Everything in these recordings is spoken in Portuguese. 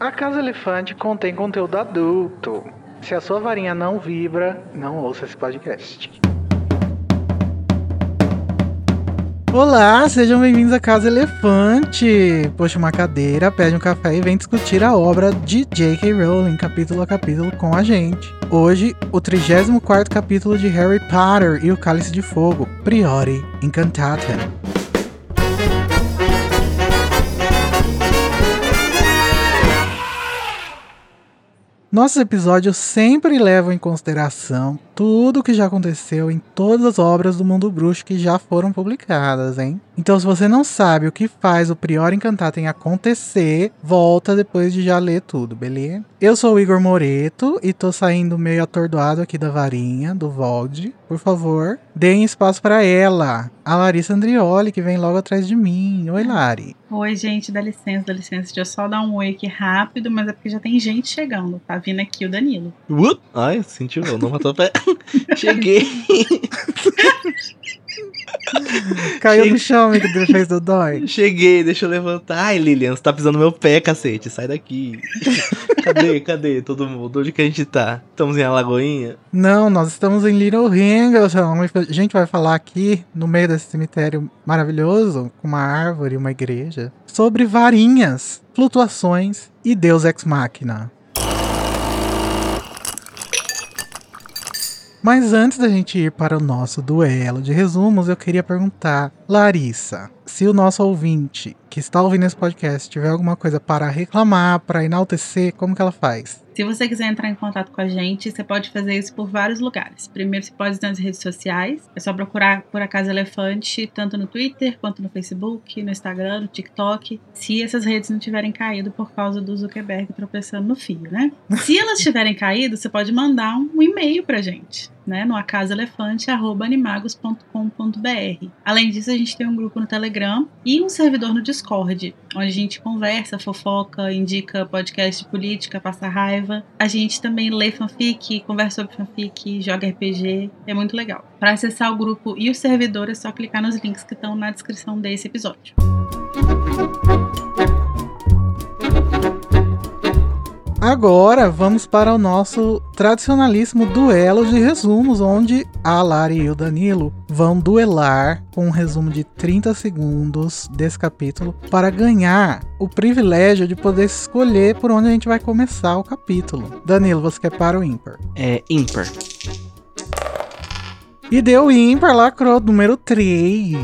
A Casa Elefante contém conteúdo adulto. Se a sua varinha não vibra, não ouça esse podcast. Olá, sejam bem-vindos à Casa Elefante. Puxa uma cadeira, pede um café e vem discutir a obra de J.K. Rowling, capítulo a capítulo, com a gente. Hoje, o 34 capítulo de Harry Potter e o Cálice de Fogo, Priori Incantatem. Nossos episódios sempre levam em consideração tudo o que já aconteceu em todas as obras do mundo bruxo que já foram publicadas, hein? Então, se você não sabe o que faz o Prior Encantatem acontecer, volta depois de já ler tudo, beleza? Eu sou o Igor Moreto e tô saindo meio atordoado aqui da varinha, do Vold. Por favor, deem espaço para ela, a Larissa Andrioli, que vem logo atrás de mim. Oi, Lari. Oi, gente, dá licença, dá licença. Deixa eu só dar um oi aqui rápido, mas é porque já tem gente chegando. Tá vindo aqui o Danilo. What? Ai, sentiu, não matou pé. Cheguei. Caiu Cheguei. no chão, amigo, que fez do dói. Cheguei, deixa eu levantar. Ai, Lilian, você tá pisando no meu pé, cacete. Sai daqui. cadê, cadê todo mundo? Onde que a gente tá? Estamos em Alagoinha? Não, nós estamos em Little Ring. A gente vai falar aqui, no meio desse cemitério maravilhoso, com uma árvore e uma igreja, sobre varinhas, flutuações e Deus Ex Machina. Mas antes da gente ir para o nosso duelo de resumos, eu queria perguntar, Larissa, se o nosso ouvinte que está ouvindo esse podcast tiver alguma coisa para reclamar, para enaltecer, como que ela faz? Se você quiser entrar em contato com a gente, você pode fazer isso por vários lugares. Primeiro, você pode ir nas redes sociais. É só procurar por Acaso Elefante, tanto no Twitter, quanto no Facebook, no Instagram, no TikTok. Se essas redes não tiverem caído por causa do Zuckerberg tropeçando no fio, né? Se elas tiverem caído, você pode mandar um e-mail pra gente. Né, no acasoelefante.animagos.com.br. Além disso, a gente tem um grupo no Telegram e um servidor no Discord, onde a gente conversa, fofoca, indica podcast de política, passa raiva. A gente também lê fanfic, conversa sobre fanfic, joga RPG. É muito legal. Para acessar o grupo e o servidor é só clicar nos links que estão na descrição desse episódio. Agora vamos para o nosso tradicionalíssimo duelo de resumos, onde a Lari e o Danilo vão duelar com um resumo de 30 segundos desse capítulo para ganhar o privilégio de poder escolher por onde a gente vai começar o capítulo. Danilo, você quer para o ímpar? É ímpar. E deu ímpar, lacrou, número 3.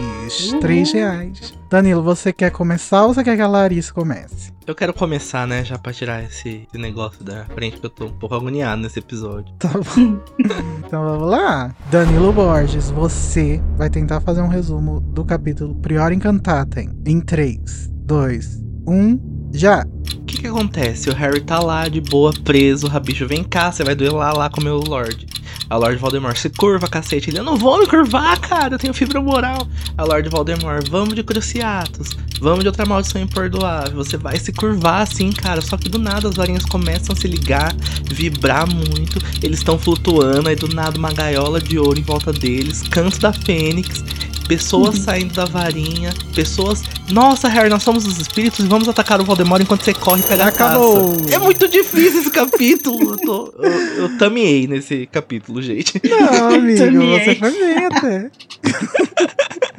Uhum. 3 reais. Danilo, você quer começar ou você quer que a Larissa comece? Eu quero começar, né, já pra tirar esse, esse negócio da frente, porque eu tô um pouco agoniado nesse episódio. Tá bom. então vamos lá. Danilo Borges, você vai tentar fazer um resumo do capítulo Prior Encantatem em 3, 2, 1, já. O que que acontece? O Harry tá lá de boa, preso, o Rabicho vem cá, você vai duelar lá com o meu Lorde. A Lord Voldemort se curva, cacete. Ele, eu não vou me curvar, cara, eu tenho fibra moral. A Lord Voldemort, vamos de Cruciatus, vamos de outra maldição imperdoável. Você vai se curvar assim, cara. Só que do nada as varinhas começam a se ligar, vibrar muito. Eles estão flutuando, aí do nada uma gaiola de ouro em volta deles, canto da Fênix pessoas saindo da varinha, pessoas. Nossa, Harry, nós somos os espíritos e vamos atacar o Voldemort enquanto você corre e pega Acabou. a taça. É muito difícil esse capítulo. eu, tô, eu, eu tameei nesse capítulo, gente. Não, amigo, você foi bem até.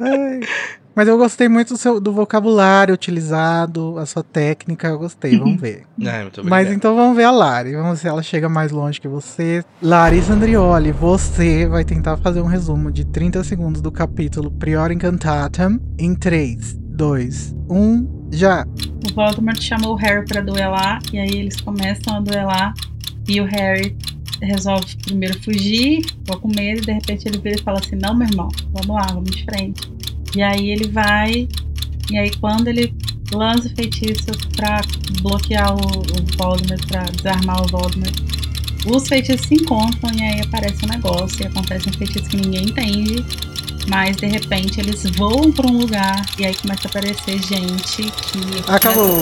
Ai. Mas eu gostei muito do, seu, do vocabulário utilizado, a sua técnica, eu gostei, vamos ver. É, muito Mas então vamos ver a Lari, vamos ver se ela chega mais longe que você. Larissa Andrioli, você vai tentar fazer um resumo de 30 segundos do capítulo Prior Incantatem em 3, 2, 1, já. O Voldemort chamou o Harry para duelar, e aí eles começam a duelar, e o Harry resolve primeiro fugir, ficou com medo, e de repente ele vira e fala assim: Não, meu irmão, vamos lá, vamos de frente. E aí ele vai. E aí quando ele lança o feitiço pra bloquear o, o Voldemort, pra desarmar o Voldemort, os feitiços se encontram e aí aparece um negócio e acontece um feitiço que ninguém entende. Mas de repente eles voam para um lugar e aí começa a aparecer gente que. Acabou!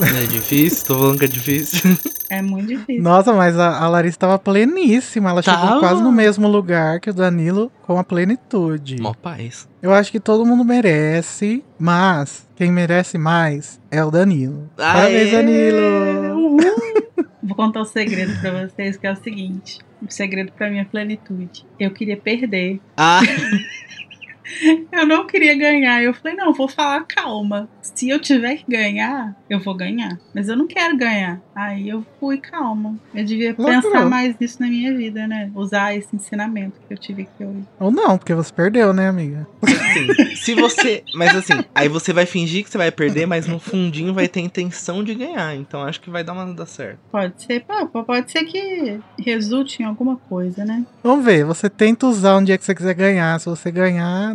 É difícil, tô falando que é difícil. É muito difícil. Nossa, mas a, a Larissa estava pleníssima. Ela tá. chegou quase no mesmo lugar que o Danilo com a plenitude. Mó paz. Eu acho que todo mundo merece, mas quem merece mais é o Danilo. Aê! Parabéns, Danilo! Uhum. Vou contar um segredo pra vocês, que é o seguinte. O um segredo pra minha plenitude. Eu queria perder. Ah, Eu não queria ganhar. Eu falei, não, vou falar calma. Se eu tiver que ganhar, eu vou ganhar. Mas eu não quero ganhar. Aí eu fui calma. Eu devia Loucura. pensar mais nisso na minha vida, né? Usar esse ensinamento que eu tive aqui hoje. Ou não, porque você perdeu, né, amiga? assim, se você. Mas assim, aí você vai fingir que você vai perder, mas no fundinho vai ter intenção de ganhar. Então acho que vai dar uma dar certo. Pode ser, pô, pode ser que resulte em alguma coisa, né? Vamos ver, você tenta usar um dia que você quiser ganhar. Se você ganhar,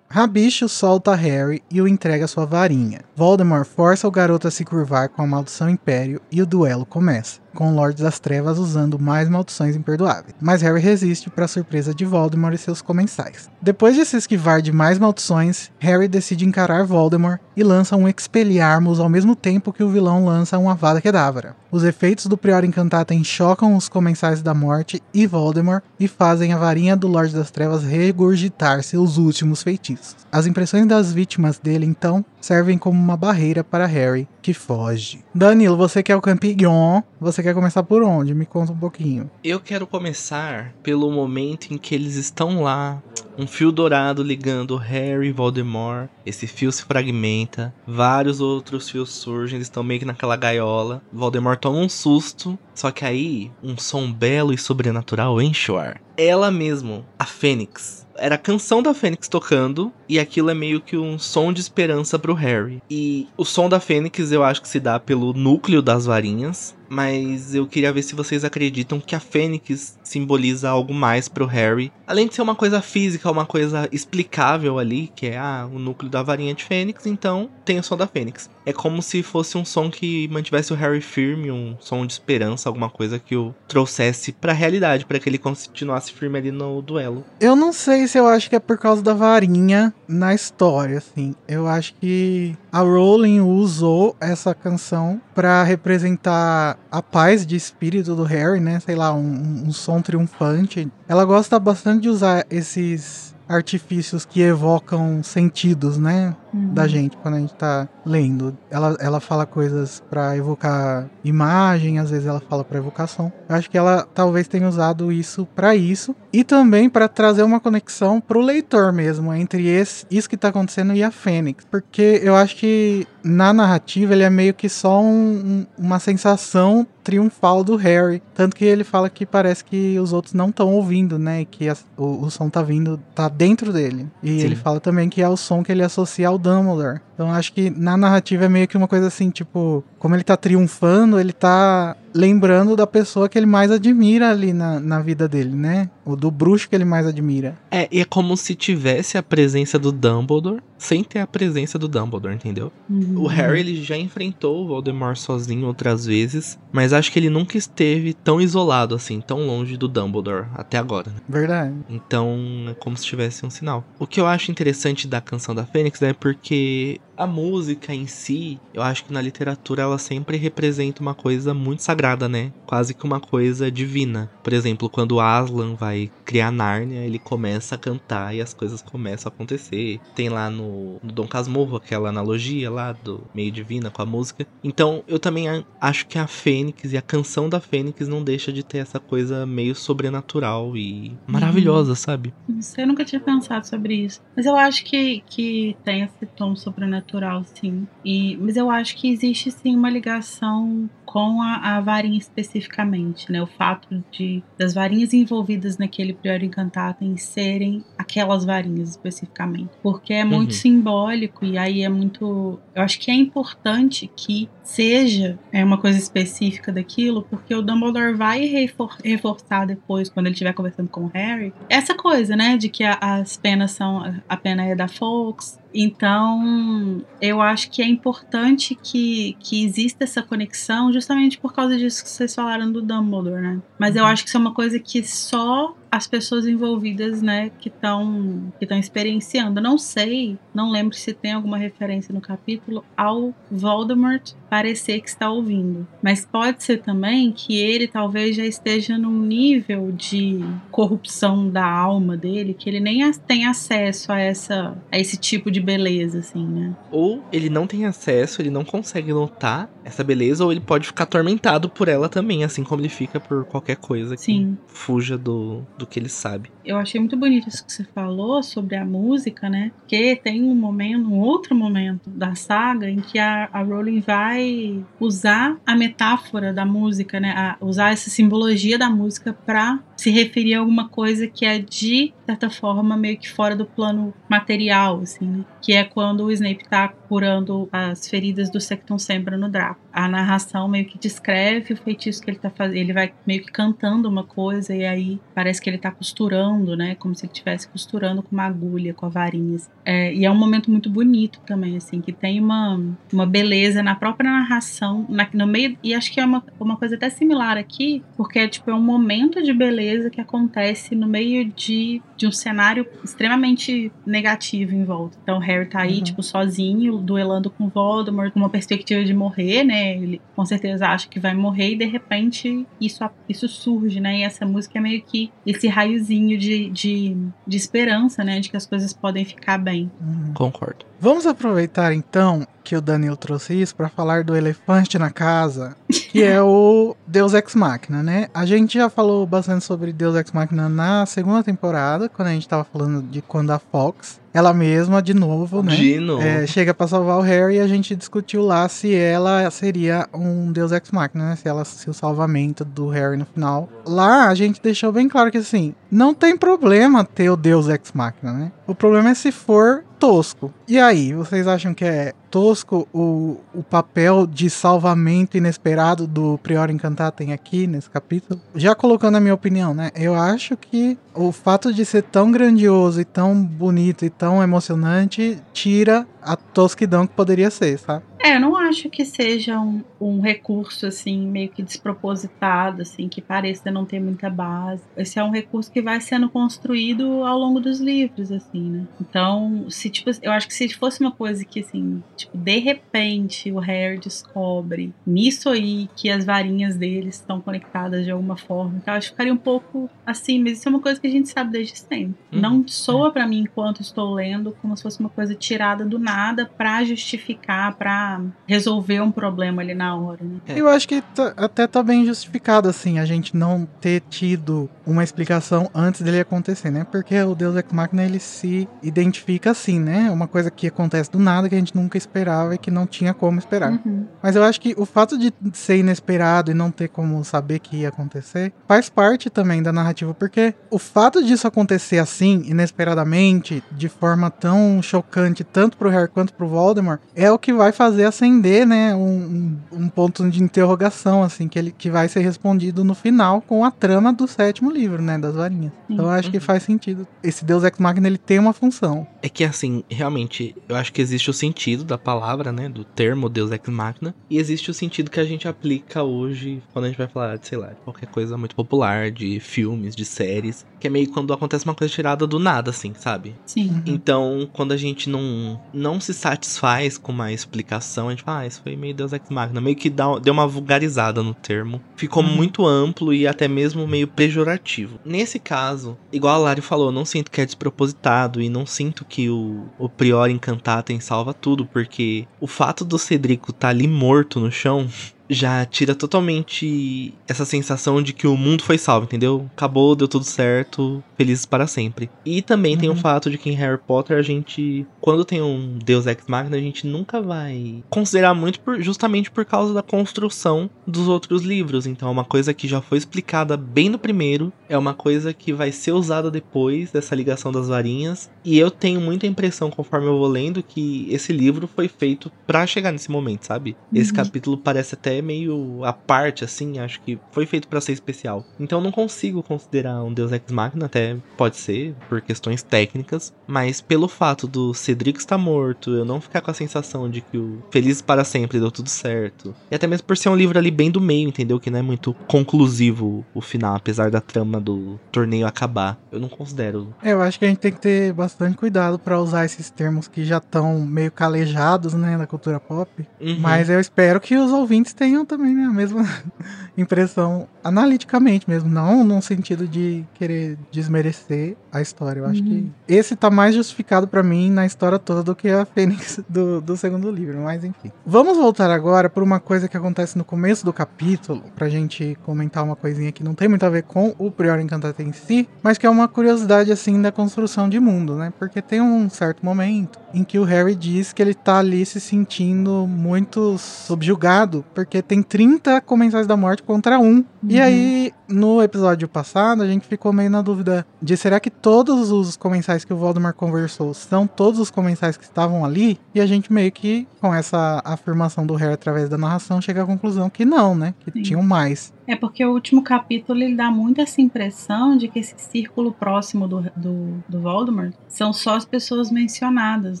Rabicho solta Harry e o entrega sua varinha. Voldemort força o garoto a se curvar com a maldição Império e o duelo começa, com o Lorde das Trevas usando mais maldições imperdoáveis. Mas Harry resiste para surpresa de Voldemort e seus comensais. Depois de se esquivar de mais maldições, Harry decide encarar Voldemort e lança um Expelliarmus ao mesmo tempo que o vilão lança uma Avada Kedavra. Os efeitos do Prior Incantatem chocam os comensais da morte e Voldemort e fazem a varinha do Lorde das Trevas regurgitar seus últimos feitiços. As impressões das vítimas dele, então, servem como uma barreira para Harry, que foge. Danilo, você que é o campeão, você quer começar por onde? Me conta um pouquinho. Eu quero começar pelo momento em que eles estão lá, um fio dourado ligando Harry e Voldemort. Esse fio se fragmenta, vários outros fios surgem, eles estão meio que naquela gaiola. Voldemort toma um susto, só que aí um som belo e sobrenatural enche o ar. Ela mesmo, a Fênix, era a canção da Fênix tocando e aquilo é meio que um som de esperança pro Harry. E o som da Fênix eu acho que se dá pelo núcleo das varinhas, mas eu queria ver se vocês acreditam que a Fênix simboliza algo mais pro Harry. Além de ser uma coisa física, uma coisa explicável ali, que é ah, o núcleo da varinha de Fênix, então tem o som da Fênix. É como se fosse um som que mantivesse o Harry firme, um som de esperança, alguma coisa que o trouxesse pra realidade, para que ele continuasse firme ali no duelo. Eu não sei se eu acho que é por causa da varinha na história, assim. Eu acho que a Rowling usou essa canção para representar a paz de espírito do Harry, né? Sei lá, um, um som triunfante. Ela gosta bastante de usar esses artifícios que evocam sentidos, né? Da gente quando a gente tá lendo. Ela, ela fala coisas para evocar imagem, às vezes ela fala para evocação. Eu acho que ela talvez tenha usado isso para isso e também para trazer uma conexão pro leitor mesmo entre esse, isso que tá acontecendo e a Fênix, porque eu acho que na narrativa ele é meio que só um- um- uma sensação triunfal do Harry, tanto que ele fala que parece que os outros não estão ouvindo, né, e que as- o, o som tá vindo, tá dentro dele. E Sim. ele fala também que é o som que ele associa ao Dumbledore. Então acho que na narrativa é meio que uma coisa assim, tipo, como ele tá triunfando, ele tá lembrando da pessoa que ele mais admira ali na, na vida dele, né? O do bruxo que ele mais admira. É, e é como se tivesse a presença do Dumbledore sem ter a presença do Dumbledore, entendeu? Uhum. O Harry ele já enfrentou o Voldemort sozinho outras vezes, mas acho que ele nunca esteve tão isolado assim, tão longe do Dumbledore até agora. né? Verdade. Então é como se tivesse um sinal. O que eu acho interessante da canção da Fênix é porque a música em si, eu acho que na literatura ela sempre representa uma coisa muito sagrada, né? Quase que uma coisa divina. Por exemplo, quando Aslan vai criar Nárnia, ele começa a cantar e as coisas começam a acontecer. Tem lá no, no Dom Casmurro aquela analogia lá do meio divina com a música. Então eu também acho que a Fênix e a canção da Fênix não deixa de ter essa coisa meio sobrenatural e maravilhosa, sabe? Não sei, eu nunca tinha pensado sobre isso. Mas eu acho que, que tem esse tom sobrenatural, sim. E, mas eu acho que existe sim uma ligação com a, a varinha especificamente, né? O fato de das varinhas envolvidas naquele Prior Incantatem serem aquelas varinhas especificamente. Porque é muito Uhum. simbólico e aí é muito. Eu acho que é importante que seja é, uma coisa específica daquilo, porque o Dumbledore vai refor- reforçar depois, quando ele estiver conversando com o Harry, essa coisa, né? De que a- as penas são. A pena é da Fox, Então, eu acho que é importante que, que exista essa conexão justamente por causa disso que vocês falaram do Dumbledore, né? Mas eu acho que isso é uma coisa que só as pessoas envolvidas, né, que estão que estão experienciando. Não sei, não lembro se tem alguma referência no capítulo ao Voldemort parecer que está ouvindo, mas pode ser também que ele talvez já esteja num nível de corrupção da alma dele que ele nem tem acesso a essa a esse tipo de beleza assim, né? Ou ele não tem acesso, ele não consegue notar essa beleza ou ele pode ficar atormentado por ela também, assim como ele fica por qualquer coisa Sim. que fuja do do que ele sabe. Eu achei muito bonito isso que você falou sobre a música, né? Porque tem um momento, um outro momento da saga em que a, a Rowling vai usar a metáfora da música, né? A, usar essa simbologia da música para se referir a alguma coisa que é de certa forma meio que fora do plano material, assim, né? Que é quando o Snape tá curando as feridas do Sectum Sempra no Draco. A narração meio que descreve o feitiço que ele tá fazendo. Ele vai meio que cantando uma coisa e aí parece que ele tá costurando, né? Como se ele estivesse costurando com uma agulha, com a varinha. É, e é um momento muito bonito também, assim, que tem uma, uma beleza na própria narração, na, no meio. E acho que é uma, uma coisa até similar aqui, porque é tipo é um momento de beleza que acontece no meio de, de um cenário extremamente negativo em volta. Então o Harry tá aí, Uhum. tipo, sozinho, duelando com Voldemort, com uma perspectiva de morrer, né? Ele com certeza acha que vai morrer e de repente isso, isso surge, né? E essa música é meio que esse raiozinho de, de, de esperança, né? De que as coisas podem ficar bem. Uhum. Concordo. Vamos aproveitar então que o Daniel trouxe isso para falar do elefante na casa, que é o Deus Ex Machina, né? A gente já falou bastante sobre Deus Ex Machina na segunda temporada, quando a gente tava falando de quando a Fox, ela mesma de novo, né? Dino. É, chega pra salvar o Harry e a gente discutiu lá se ela seria um Deus Ex Machina, né? Se ela se o salvamento do Harry no final. Lá a gente deixou bem claro que assim, não tem problema ter o Deus Ex Machina, né? O problema é se for tosco. E aí, vocês acham que é tosco o, o papel de salvamento inesperado do Prior Encantatem aqui nesse capítulo? Já colocando a minha opinião, né? Eu acho que o fato de ser tão grandioso e tão bonito e tão emocionante tira a tosquidão que poderia ser, sabe? É, eu não acho que seja um, um recurso assim meio que despropositado, assim, que pareça não ter muita base. Esse é um recurso que vai sendo construído ao longo dos livros, assim, né? Então, se tipo, eu acho que se fosse uma coisa que assim, tipo, de repente o Harry descobre nisso aí que as varinhas dele estão conectadas de alguma forma, então eu acho que ficaria um pouco assim, mas isso é uma coisa que a gente sabe desde sempre. Uhum. Não soa pra mim enquanto estou lendo como se fosse uma coisa tirada do nada pra justificar, pra resolver um problema ali na hora, né? Eu acho que tá- até tá bem justificado, assim, a gente não ter tido uma explicação antes dele acontecer, né? Porque o Deus Ex Machina, ele se identifica assim, né? Uma coisa que acontece do nada, que a gente nunca esperava e que não tinha como esperar. Uhum. Mas eu acho que o fato de ser inesperado e não ter como saber que ia acontecer faz parte também da narrativa, porque o fato disso acontecer assim, inesperadamente, de forma tão chocante, tanto pro Harry quanto pro Voldemort, é o que vai fazer acender, né, um, um- ponto de interrogação, assim, que ele que vai ser respondido no final com a trama do sétimo livro, né, das varinhas. Então eu acho que Uhum. faz sentido. Esse Deus Ex Machina, ele tem uma função. É que assim, realmente, eu acho que existe o sentido da palavra, né? Do termo Deus Ex Machina. E existe o sentido que a gente aplica hoje quando a gente vai falar de, sei lá, de qualquer coisa muito popular, de filmes, de séries. Que é meio quando acontece uma coisa tirada do nada, assim, sabe? Sim. Então, quando a gente não, não se satisfaz com uma explicação, a gente fala, ah, isso foi meio Deus Ex Machina. Meio que dá, deu uma vulgarizada no termo. Ficou Uhum. muito amplo e até mesmo meio pejorativo. Nesse caso, igual a Lari falou, eu não sinto que é despropositado e não sinto que o, o Prior Encantatem salva tudo, porque o fato do Cedrico tá ali morto no chão já tira totalmente essa sensação de que o mundo foi salvo, entendeu? Acabou, deu tudo certo, felizes para sempre. E também tem o Uhum. fato de que em Harry Potter a gente, quando tem um Deus Ex Machina, a gente nunca vai considerar muito por- justamente por causa da construção dos outros livros. Então é uma coisa que já foi explicada bem no primeiro, é uma coisa que vai ser usada depois dessa ligação das varinhas. E eu tenho muita impressão, conforme eu vou lendo, que esse livro foi feito pra chegar nesse momento, sabe? Esse Uhum. capítulo parece até é meio à parte, assim, acho que foi feito para ser especial. Então não consigo considerar um Deus Ex Machina, até pode ser, por questões técnicas, mas pelo fato do Cedric estar morto, eu não ficar com a sensação de que o Feliz para Sempre deu tudo certo, e até mesmo por ser um livro ali bem do meio, entendeu? Que não é muito conclusivo o final, apesar da trama do torneio acabar. Eu não considero. É, eu acho que a gente tem que ter bastante cuidado para usar esses termos que já estão meio calejados, né, na cultura pop. Uhum. Mas eu espero que os ouvintes tenham também né, a mesma impressão analiticamente mesmo, não num sentido de querer desmerecer a história. Eu acho que Uhum. esse tá mais justificado pra mim na história toda do que a Fênix do, do segundo livro, mas enfim. Vamos voltar agora por uma coisa que acontece no começo do capítulo, pra gente comentar uma coisinha que não tem muito a ver com o Prior Encantate em si, mas que é uma curiosidade assim da construção de mundo, né? Porque tem um certo momento em que o Harry diz que ele tá ali se sentindo muito subjugado, porque tem 30 comensais da morte contra um. E Uhum. aí, no episódio passado, a gente ficou meio na dúvida de será que todos os comensais que o Voldemort conversou são todos os comensais que estavam ali? E a gente meio que, com essa afirmação do Harry através da narração, chega à conclusão que não, né? Que Sim. tinham mais. É porque o último capítulo ele dá muito essa impressão de que esse círculo próximo do, do, do Voldemort são só as pessoas mencionadas,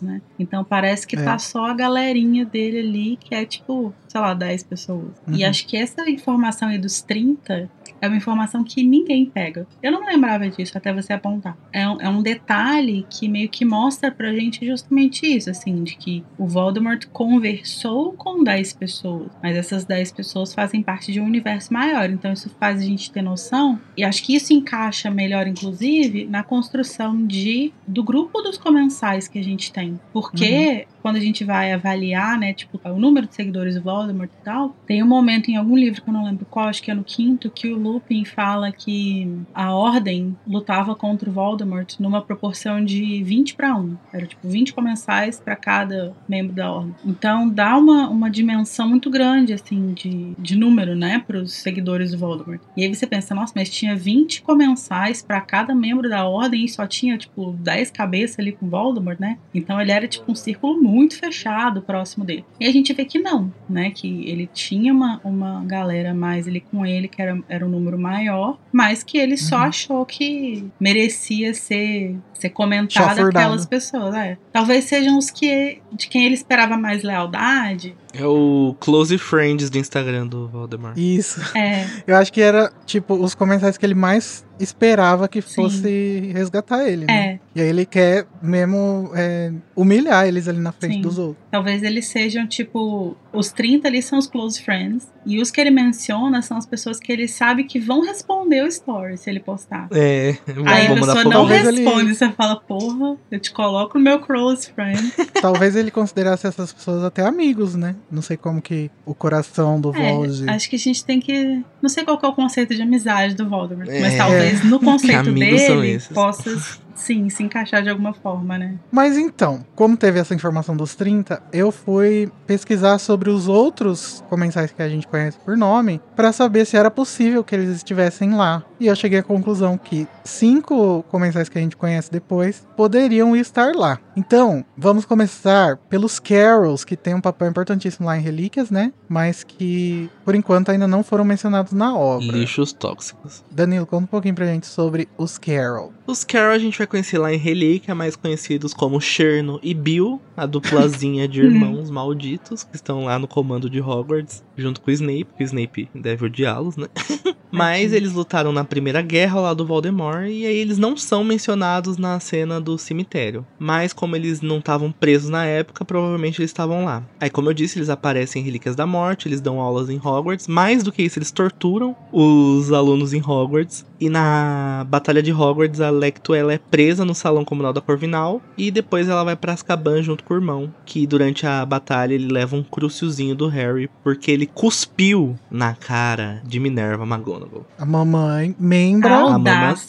né? Então parece que É. tá só a galerinha dele ali, que é tipo, sei lá, 10 pessoas. E Uhum. acho que essa informação aí dos 30 é uma informação que ninguém pega. Eu não lembrava disso até você apontar. É um, é um detalhe que meio que mostra pra gente justamente isso, assim, de que o Voldemort conversou com 10 pessoas, mas essas 10 pessoas fazem parte de um universo maior. Então isso faz a gente ter noção, e acho que isso encaixa melhor, inclusive, na construção de do grupo dos comensais que a gente tem. Porque quando a gente vai avaliar, né, tipo, o número de seguidores do Voldemort e tal, tem um momento em algum livro que eu não lembro qual, acho que é no quinto, que o Lupin fala que a Ordem lutava contra o Voldemort numa proporção de 20 para 1. Era tipo 20 comensais para cada membro da Ordem. Então dá uma, uma dimensão muito grande, assim, de, de número, né, para os seguidores do Voldemort. E aí você pensa, nossa, mas tinha 20 comensais para cada membro da Ordem e só tinha, tipo, 10 cabeças ali com Voldemort, né? Então ele era, tipo, um círculo muito fechado próximo dele. E a gente vê que não, né? Que ele tinha uma, uma galera mais ali com ele, que era, era um número maior, mas que ele só Uhum. achou que merecia ser, ser comentado aquelas pessoas. É. Talvez sejam os que de quem ele esperava mais lealdade. É o Close Friends do Instagram do Voldemort. Isso. É, Eu acho que era, tipo, os comentários que ele mais esperava que fosse resgatar ele, né? é. E aí ele quer mesmo é, humilhar eles ali na frente Sim. dos outros. Talvez eles sejam, tipo, os 30 ali são os close friends. E os que ele menciona são as pessoas que ele sabe que vão responder o story se ele postar. É, Aí a pessoa não Talvez ele- responde, você fala, porra, eu te coloco no meu close friend. Talvez ele considerasse essas pessoas até amigos, né? Não sei como que o coração do É, Vold... acho que a gente tem que. Não sei qual que é o conceito de amizade do Voldemort, mas É. talvez no conceito dele esses? possa, sim, se encaixar de alguma forma, né? Mas então, como teve essa informação dos 30, eu fui pesquisar sobre os outros comensais que a gente conhece por nome para saber se era possível que eles estivessem lá. E eu cheguei à conclusão que cinco comensais que a gente conhece depois poderiam estar lá. Então, vamos começar pelos Carols, que tem um papel importantíssimo lá em Relíquias, né? Mas que, por enquanto, ainda não foram mencionados na obra. Lixos tóxicos. Danilo, conta um pouquinho pra gente sobre os Carol. Os Carol a gente vai conhecer lá em Relíquia, mais conhecidos como Cherno e Bill, a duplazinha de irmãos malditos que estão lá no comando de Hogwarts, junto com o Snape, que o Snape deve odiá-los, né? Mas eles lutaram na primeira guerra lá do Voldemort e aí eles não são mencionados na cena do cemitério. Mas como eles não estavam presos na época, provavelmente eles estavam lá. Aí como eu disse, eles aparecem em Relíquias da Morte, eles dão aulas em Hogwarts. Mais do que isso, eles torturam os alunos em Hogwarts. E na Batalha de Hogwarts, a Lecto ela é presa no Salão Comunal da Corvinal e depois ela vai pra Azkaban junto com o irmão, que durante a batalha ele leva um cruciozinho do Harry porque ele cuspiu na cara de Minerva McGonagall. A mamãe, membro Ah,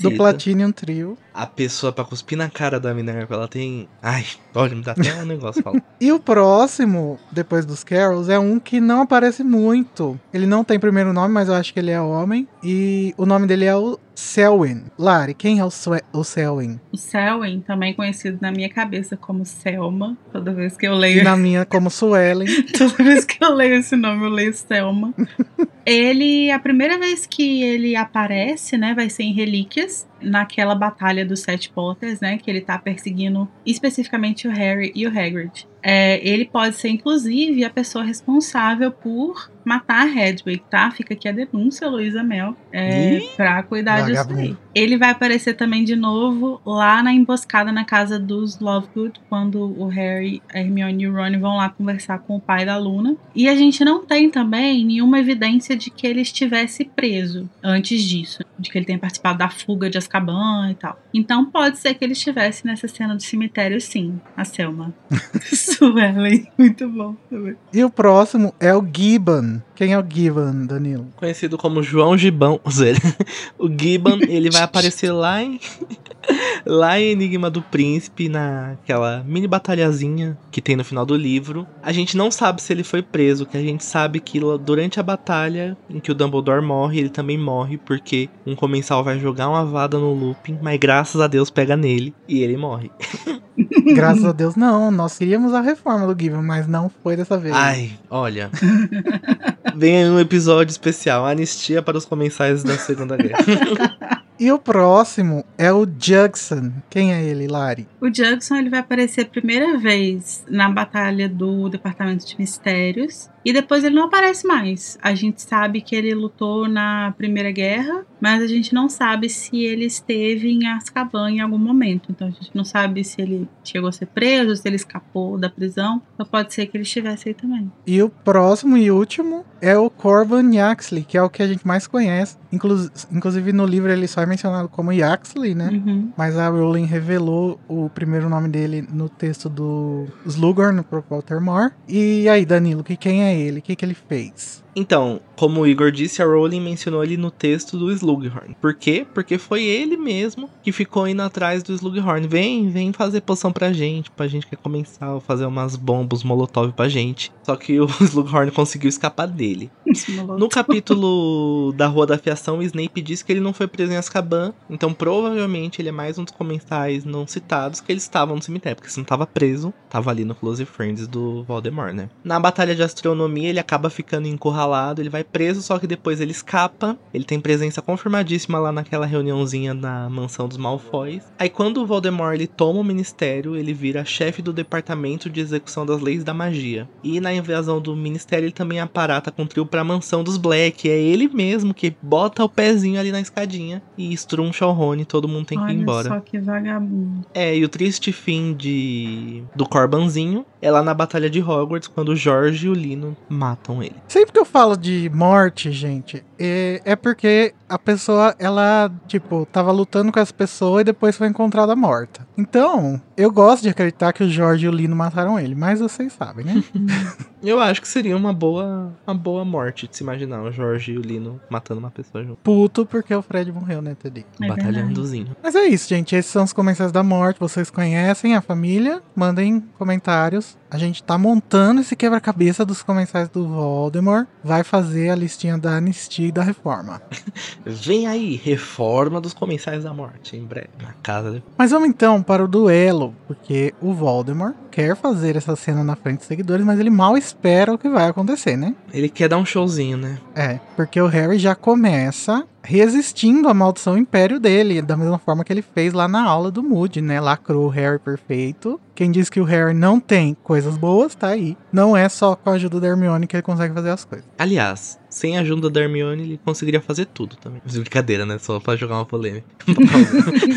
do. Platinum Trio. A pessoa pra cuspir na cara da Minerva, ela tem. Ai, olha, me dá até um negócio falar. E o próximo, depois dos Carols, é um que não aparece muito. Ele não tem primeiro nome, mas eu acho que ele é homem. E o nome dele é o Selwyn. Lari, quem é o, Swe o Selwyn? O Selwyn, também conhecido na minha cabeça como Selma. Toda vez que eu E leio. na minha como Suelen. Toda vez que eu leio esse nome, eu leio Selma. ele, a primeira vez que ele aparece, né, vai ser em Relíquias, naquela batalha dos Sete Potters, né, que ele tá perseguindo especificamente o Harry e o Hagrid. É, ele pode ser, inclusive, a pessoa responsável por matar a Hedwig, tá? Fica aqui a denúncia, Luísa Mel, é, pra cuidar disso aí. Ele vai aparecer também de novo lá na emboscada na casa dos Lovegood, quando o Harry, a Hermione e o Ron vão lá conversar com o pai da Luna. E a gente não tem também nenhuma evidência de que ele estivesse preso antes disso, de que ele tenha participado da fuga de Azkaban e tal. Então pode ser que ele estivesse nessa cena do cemitério, sim, a Selma. Suelen, muito bom também. E o próximo é o Gibbon. Quem é o Gibbon, Danilo? Conhecido como João Gibão. O Gibbon, ele vai aparecer lá em. Lá em Enigma do Príncipe, naquela mini batalhazinha que tem no final do livro. A gente não sabe se ele foi preso, que a gente sabe que durante a batalha em que o Dumbledore morre, ele também morre porque um comensal vai jogar uma vada no Lupin, mas graças a Deus pega nele e ele morre. Graças a Deus, não. Nós queríamos a reforma do Gibbon, mas não foi dessa vez. Ai, olha. Vem aí um episódio especial, anistia para os comensais da Segunda Guerra. E o próximo é o Jugson. Quem é ele, Lari? O Judson ele vai aparecer a primeira vez na batalha do Departamento de Mistérios e depois ele não aparece mais. A gente sabe que ele lutou na Primeira Guerra, mas a gente não sabe se ele esteve em Azkaban em algum momento. Então a gente não sabe se ele chegou a ser preso, se ele escapou da prisão. Então pode ser que ele estivesse aí também. E o próximo e último é o Corban Yaxley, que é o que a gente mais conhece. Inclu- inclusive no livro ele só é mencionado como Yaxley, né? Uhum. Mas a Rowling revelou o primeiro nome dele no texto do Slughorn pro Pottermore. E aí, Danilo, que quem é ele? O que, que ele fez? Então, como o Igor disse, a Rowling mencionou ele no texto do Slughorn. Por quê? Porque foi ele mesmo que ficou indo atrás do Slughorn. Vem, vem fazer poção pra gente, pra gente que é comensal, fazer umas bombas molotov pra gente. Só que o Slughorn conseguiu escapar dele. No capítulo da Rua da Fiação, o Snape disse que ele não foi preso em Azkaban, então provavelmente ele é mais um dos comensais não citados que eles estavam no cemitério, porque se não tava preso, tava ali no Close Friends do Voldemort, né? Na batalha de astronomia, ele acaba ficando encurralado, ele vai preso, só que depois ele escapa, ele tem presença confirmadíssima lá naquela reuniãozinha na mansão dos Malfoys. Aí quando o Voldemort ele toma o ministério, ele vira chefe do departamento de execução das leis da magia. E na invasão do ministério ele também aparata com o trio pra mansão dos Black, é ele mesmo que bota o pezinho ali na escadinha e estruncha o Rony, todo mundo tem que Olha ir embora. só que vagabundo. É, e o triste fim de do Corbanzinho é lá na Batalha de Hogwarts, quando o Jorge e o Lino matam ele. Sempre que eu falo de morte, gente, é, é porque a pessoa, ela, tipo, tava lutando com essa pessoa e depois foi encontrada morta. Então, eu gosto de acreditar que o Jorge e o Lino mataram ele, mas vocês sabem, né? Eu acho que seria uma boa, uma boa morte de se imaginar o Jorge e o Lino matando uma pessoa junto. Puto porque o Fred morreu, né, Teddy? É Batalhandozinho. Mas é isso, gente. Esses são os comentários da morte. Vocês conhecem a família? Mandem comentários. A gente tá montando esse quebra-cabeça dos comentários do Voldemort. Vai fazer a listinha da anistia e da reforma. Vem aí, reforma dos comensais da morte, em breve, na casa de... Mas vamos então para o duelo, porque o Voldemort quer fazer essa cena na frente dos seguidores, mas ele mal espera o que vai acontecer, né? Ele quer dar um showzinho, né? É, porque o Harry já começa resistindo à maldição império dele, da mesma forma que ele fez lá na aula do Moody, né? Lacrou o Harry perfeito. Quem diz que o Harry não tem coisas boas, tá aí. Não é só com a ajuda da Hermione que ele consegue fazer as coisas. Aliás, sem a ajuda da Hermione, ele conseguiria fazer tudo também. Brincadeira, né? Só pra jogar uma polêmica.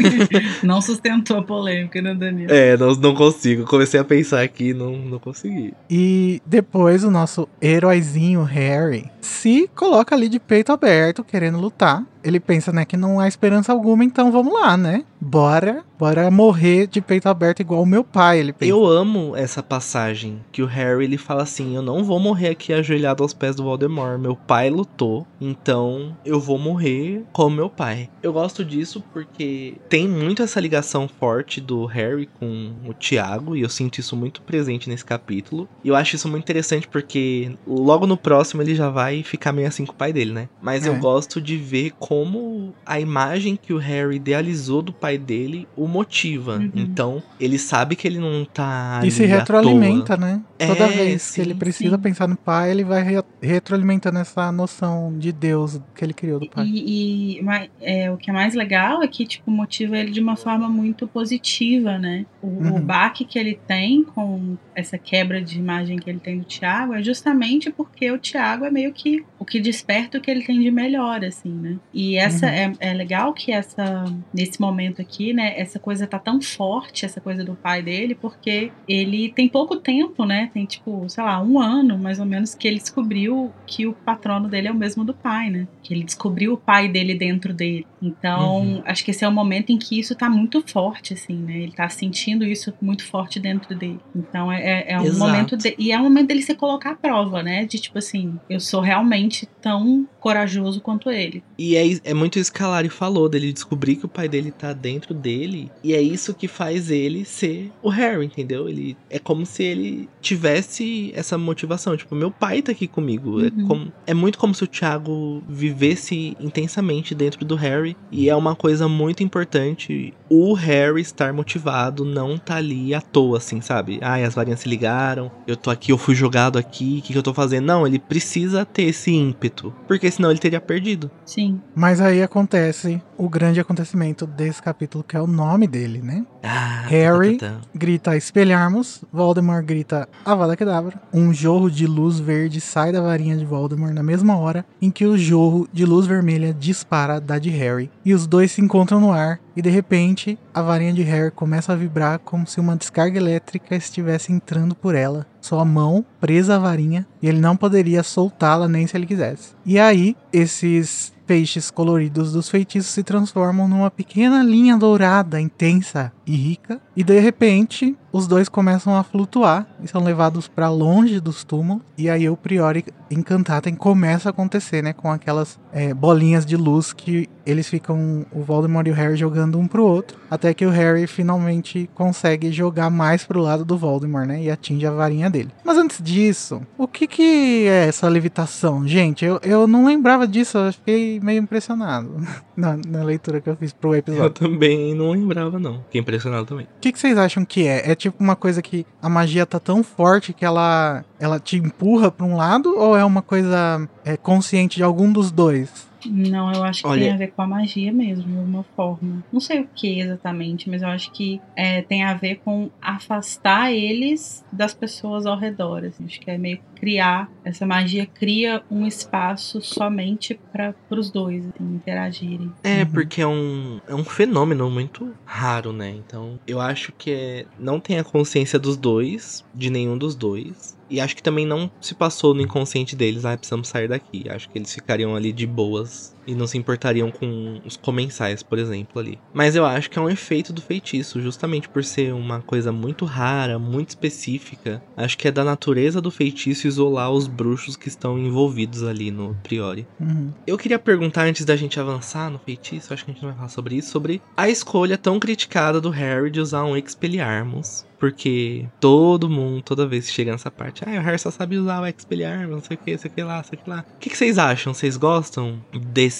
Não sustentou a polêmica, né, Danilo? é, não, não consigo. Comecei a pensar aqui e não, não consegui. E depois o nosso heróizinho Harry se coloca ali de peito aberto, querendo lutar. ele pensa, né, que não há esperança alguma, então vamos lá, né? Bora, bora morrer de peito aberto igual o meu pai, ele pensa. Eu amo essa passagem que o Harry ele fala assim: "Eu não vou morrer aqui ajoelhado aos pés do Voldemort. Meu pai lutou, então eu vou morrer como meu pai". Eu gosto disso porque tem muito essa ligação forte do Harry com o Tiago e eu sinto isso muito presente nesse capítulo. E eu acho isso muito interessante porque logo no próximo ele já vai ficar meio assim com o pai dele, né? Mas eu É. gosto de ver como a imagem que o Harry idealizou do pai dele o motiva. Uhum. Então, ele sabe que ele não tá E se retroalimenta, né? Toda É, vez sim, que ele precisa sim. pensar no pai, ele vai re- retroalimentando essa noção de Deus que ele criou do pai. E, e ma- é, o que é mais legal é que, tipo, motiva ele de uma forma muito positiva, né? O, o Uhum. baque que ele tem com essa quebra de imagem que ele tem do Thiago é justamente porque o Thiago é meio que o que desperta o que ele tem de melhor, assim, né? E essa Uhum. é, é legal que essa, nesse momento aqui, né, essa coisa tá tão forte, essa coisa do pai dele, porque ele tem pouco tempo, né? Tem, tipo, sei lá, um ano, mais ou menos, que ele descobriu que o patrono dele é o mesmo do pai, né? Que ele descobriu o pai dele dentro dele. Então, Uhum. acho que esse é o momento em que isso tá muito forte, assim, né? Ele tá sentindo isso muito forte dentro dele. Então, é, é- é um Exato. momento. de- e é um momento dele se colocar à prova, né? De tipo assim, eu sou realmente tão corajoso quanto ele. E é, é muito isso que a Lari falou, dele descobrir que o pai dele tá dentro dele. E é isso que faz ele ser o Harry, entendeu? Ele é como se ele tivesse essa motivação. Tipo, meu pai tá aqui comigo. É, Uhum. como, é muito como se o Thiago vivesse intensamente dentro do Harry. E é uma coisa muito importante o Harry estar motivado, não tá ali à toa, assim, sabe? Ai, as varinhas se ligaram, eu tô aqui, eu fui jogado aqui, o que, que eu tô fazendo? Não, ele precisa ter esse ímpeto. Porque senão ele teria perdido. Sim. Mas aí acontece o grande acontecimento desse capítulo, que é o nome dele, né? Ah, Harry. tá, tá, tá. Grita espelharmos, Voldemort grita Avada Kedavra. Um jorro de luz verde sai da varinha de Voldemort na mesma hora em que o jorro de luz vermelha dispara da de Harry. E os dois se encontram no ar e de repente a varinha de Harry começa a vibrar como se uma descarga elétrica estivesse entrando por ela. Sua mão presa à varinha e ele não poderia soltá-la nem se ele quisesse. E aí, esses feixes coloridos dos feitiços se transformam numa pequena linha dourada, intensa e rica, e de repente os dois começam a flutuar e são levados para longe dos túmulos. E aí o Priori Encantatem começa a acontecer, né, com aquelas é, bolinhas de luz que eles ficam, o Voldemort e o Harry jogando um pro outro, até que o Harry finalmente consegue jogar mais pro lado do Voldemort, né, e atinge a varinha dele. Mas antes disso, o que que é essa levitação? Gente, eu, eu não lembrava disso, eu fiquei meio impressionado na, na leitura que eu fiz pro Eu episódio. também não lembrava, não. Fiquei impressionado também. O que, que vocês acham que é? É tipo uma coisa que a magia tá tão forte que ela, ela te empurra pra um lado ou é uma coisa é, consciente de algum dos dois? Não, eu acho que Olha- tem a ver com a magia mesmo, de alguma forma. Não sei o que exatamente, mas eu acho que é, tem a ver com afastar eles das pessoas ao redor. assim. Acho que é meio que criar. Essa magia cria um espaço somente para os dois assim, interagirem. É, Uhum. porque é um, é um fenômeno muito raro, né? Então, eu acho que é, não tem a consciência dos dois, de nenhum dos dois. E acho que também não se passou no inconsciente deles, ah, precisamos sair daqui. Acho que eles ficariam ali de boas e não se importariam com os comensais, por exemplo, ali. Mas eu acho que é um efeito do feitiço, justamente por ser uma coisa muito rara, muito específica. Acho que é da natureza do feitiço isolar os bruxos que estão envolvidos ali no Priori. Uhum. Eu queria perguntar antes da gente avançar no feitiço, acho que a gente não vai falar sobre isso, sobre a escolha tão criticada do Harry de usar um Expelliarmus. Porque todo mundo, toda vez que chega nessa parte, ah, o Harry só sabe usar o Expelliarmus, não sei o que, sei o que lá, sei o que lá. O que, que vocês acham? Vocês gostam desse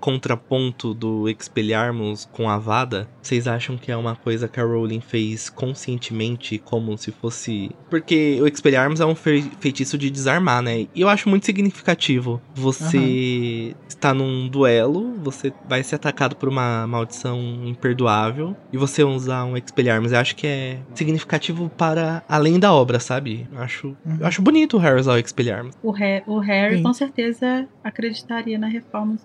contraponto do Expelliarmus com a Vada? Vocês acham que é uma coisa que a Rowling fez conscientemente, como se fosse... Porque o Expelliarmus é um fe- feitiço de desarmar, né? E eu acho muito significativo. Você está num duelo, você vai ser atacado por uma maldição imperdoável, e você usar um Expelliarmus. Eu acho que é significativo para além da obra, sabe? Eu acho, Uhum. eu acho bonito o Harry usar o Expelliarmus. O, Har- o Harry Sim. com certeza acreditaria na reforma do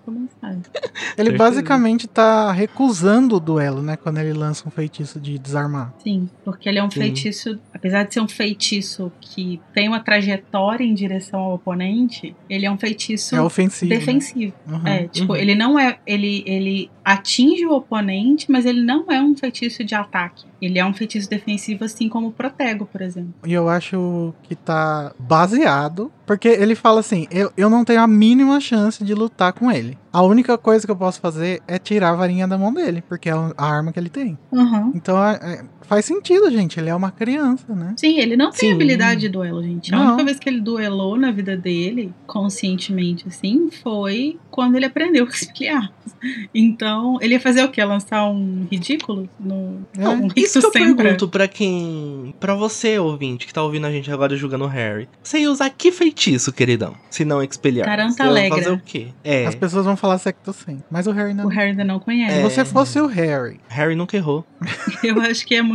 Ele basicamente tá recusando o duelo, né? Quando ele lança um feitiço de desarmar. Sim, porque ele é um Sim. feitiço, apesar de ser um feitiço que tem uma trajetória em direção ao oponente, ele é um feitiço É ofensivo. né? defensivo. Uhum. É, tipo, Uhum. ele não é. Ele, ele atinge o oponente, mas ele não é um feitiço de ataque. Ele é um feitiço defensivo, assim como o Protego, por exemplo. E eu acho que tá baseado. Porque ele fala assim: eu, eu não tenho a mínima chance de lutar com ele. A única coisa que eu posso fazer é tirar a varinha da mão dele, porque é a arma que ele tem. Uhum. Então é- é- faz sentido, gente. Ele é uma criança, né? Sim, ele não tem Sim. habilidade de duelo, gente. A Não. única vez que ele duelou na vida dele, conscientemente, assim, foi quando ele aprendeu a esfriar. Então, ele ia fazer o quê? Lançar um ridículo? No... É. Não, um Isso que eu sempre. pergunto pra quem. Pra você, ouvinte, que tá ouvindo a gente agora julgando o Harry. Você ia usar que feitiço, queridão? Se não expelhar. Taranta Alegra. fazer o quê? É. As pessoas vão falar secto sem. Mas o Harry não. O Harry ainda não conhece. Se É. você fosse o Harry, Harry nunca errou. Eu acho que é muito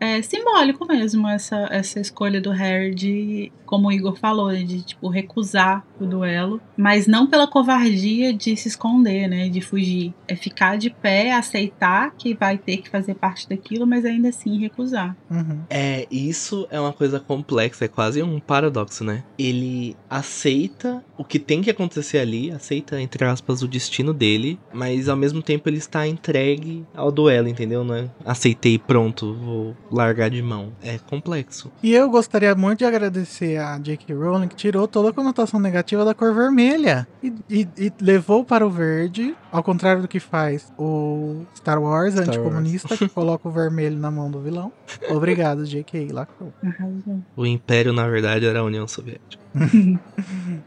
é, simbólico mesmo essa, essa escolha do Harry de, como o Igor falou, de tipo recusar o duelo, mas não pela covardia de se esconder, né, de fugir. É ficar de pé, aceitar que vai ter que fazer parte daquilo, mas ainda assim recusar. uhum. É, isso é uma coisa complexa, é quase um paradoxo, né? Ele aceita o que tem que acontecer ali, aceita, entre aspas, o destino dele, mas ao mesmo tempo ele está entregue ao duelo, entendeu? Não é aceitei, pronto, vou largar de mão. É complexo. E eu gostaria muito de agradecer a J.K. Rowling que tirou toda a conotação negativa da cor vermelha e, e- e levou para o verde, ao contrário do que faz o Star Wars Star anticomunista, que coloca o vermelho na mão do vilão. Obrigado, J.K. Lacrou. O Império, na verdade, era a União Soviética.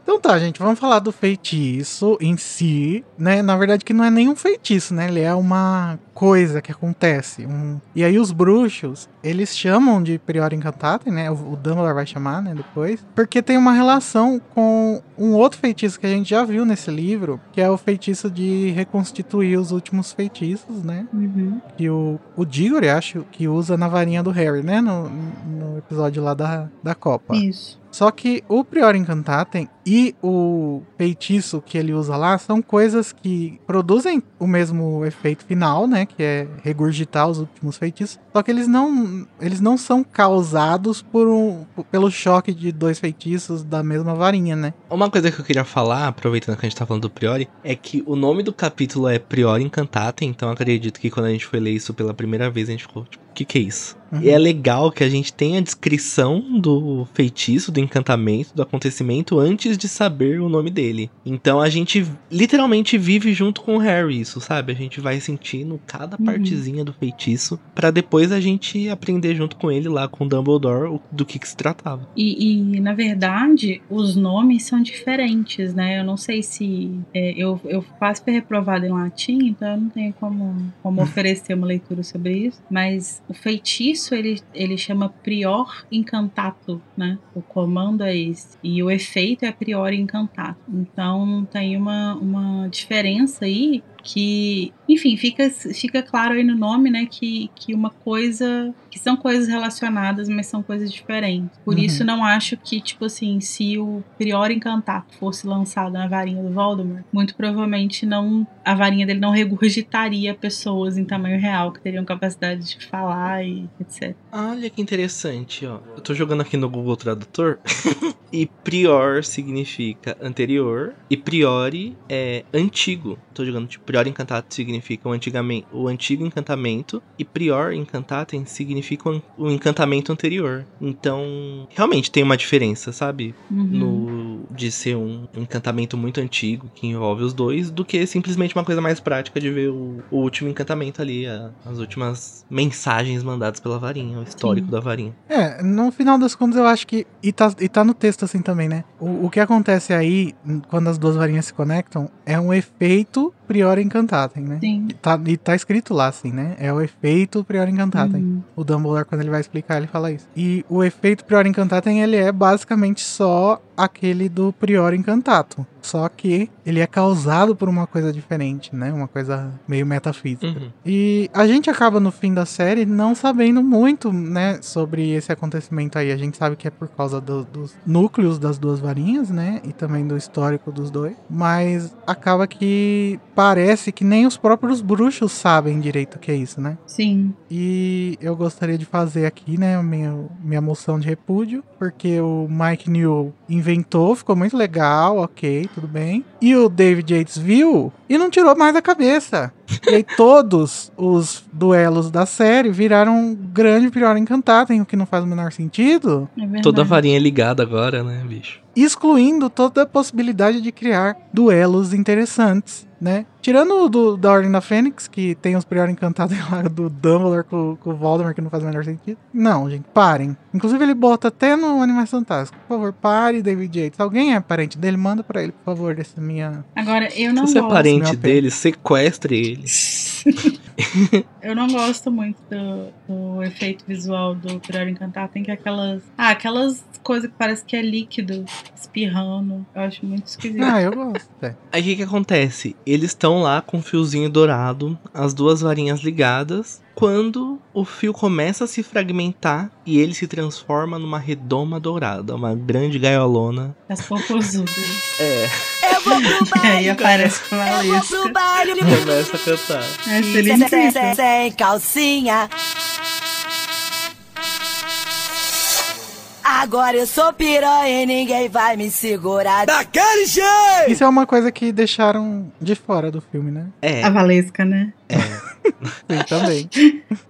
Então tá, gente, vamos falar do feitiço em si, né? Na verdade que não é nenhum feitiço, né? Ele é uma coisa que acontece. um- E aí os bruxos, eles chamam de Prior Incantatem, né? O o Dumbledore vai chamar, né, depois. Porque tem uma relação com um outro feitiço que a gente já viu nesse livro, que é o feitiço de reconstituir os últimos feitiços, né? Uhum. Que o, o Diggory, acho, que usa na varinha do Harry, né? No, no episódio lá da, da Copa. Isso. Só que o Prior Incantatem e o feitiço que ele usa lá são coisas que produzem o mesmo efeito final, né? Que é regurgitar os últimos feitiços. Só que eles não, eles não são causados por um, pelo choque de dois feitiços da mesma varinha, né? Uma coisa que eu queria falar, aproveitando que a gente tá falando do Priori, é que o nome do capítulo é Priori Incantatem, então acredito que quando a gente foi ler isso pela primeira vez, a gente ficou, tipo, o que que é isso? Uhum. E é legal que a gente tenha a descrição do feitiço, do encantamento, do acontecimento antes de saber o nome dele. Então a gente literalmente vive junto com o Harry isso, sabe? A gente vai sentindo cada Uhum. partezinha do feitiço pra depois a gente aprender junto com ele lá com o Dumbledore do que que se tratava. E, e, na verdade, os nomes são diferentes, né? Eu não sei se. é, eu, eu quase fui reprovada em latim, então eu não tenho como, como oferecer uma leitura sobre isso. Mas o feitiço, ele, ele chama Prior Incantato, né? O comando é esse. E o efeito é Prior Incantato. Então tem uma, uma diferença aí que, enfim, fica, fica claro aí no nome, né, que, que uma coisa, que são coisas relacionadas, mas são coisas diferentes. Por Uhum. isso não acho que, tipo assim, se o Prior Encantato fosse lançado na varinha do Voldemort, muito provavelmente não, a varinha dele não regurgitaria pessoas em tamanho real que teriam capacidade de falar e etc. Olha que interessante, ó. Eu tô jogando aqui no Google Tradutor. e prior significa anterior. E priori é antigo. Tô jogando tipo, prior encantato significa o, antigamente, o antigo encantamento. E prior encantatem significa o an- o encantamento anterior. Então, realmente tem uma diferença, sabe? Uhum. No, de ser um encantamento muito antigo que envolve os dois, do que simplesmente uma coisa mais prática de ver o, o último encantamento ali, a- as últimas mensagens mandadas pela varinha, o histórico Sim. da varinha. É, no final das contas eu acho que. E tá, e tá no texto assim também, né? O, o que acontece aí, quando as duas varinhas se conectam, é um efeito Prior Incantatem, né? Sim. E tá, e tá escrito lá, assim, né? É o efeito Prior Incantatem. Uhum. O Dumbledore, quando ele vai explicar, ele fala isso. E o efeito Prior Incantatem, ele é basicamente só aquele do Prior Incantato. Só que ele é causado por uma coisa diferente, né? Uma coisa meio metafísica. Uhum. E a gente acaba no fim da série não sabendo muito, né, sobre esse acontecimento aí. A gente sabe que é por causa do- dos núcleos das duas varinhas, né, e também do histórico dos dois. Mas acaba que parece que nem os próprios bruxos sabem direito o que é isso, né? Sim. E eu gostaria de fazer aqui, né, a minha, minha moção de repúdio, porque o Mike Newell inventou, ficou muito legal, ok, tudo bem. E o David Yates viu e não tirou mais da cabeça. E aí todos os duelos da série viraram um grande pior encantatem, o que não faz o menor sentido, É. Toda a varinha é ligada agora, né, bicho? excluindo toda a possibilidade de criar duelos interessantes, né? Tirando o do, da Ordem da Fênix, que tem os Prior Encantados lá do Dumbledore com, com o Voldemort, que não faz o menor sentido. Não, gente, parem. Inclusive ele bota até no Animais Fantásticos. Por favor, pare, David Yates. Alguém é parente dele? Manda pra ele, por favor, dessa minha... Agora, eu não Se você é parente dele, sequestre ele. Eu não gosto muito do, do efeito visual do Prior Encantado. Tem que aquelas. Ah, aquelas coisas que parece que é líquido, espirrando. Eu acho muito esquisito. Ah, eu gosto. É. Aí o que que acontece? Eles estão lá com o fiozinho dourado, as duas varinhas ligadas, quando o fio começa a se fragmentar e ele se transforma numa redoma dourada, uma grande gaiolona. As popozudas. É, Eu vou pro E aí baile. aparece com a Eu vou Valesca. pro baile. começa a cantar. É, seria Sem, sem, calcinha. Agora eu sou piranha e ninguém vai me segurar. Daquele jeito! Isso é uma coisa que deixaram de fora do filme, né? É, A Valesca, né? Sim, também.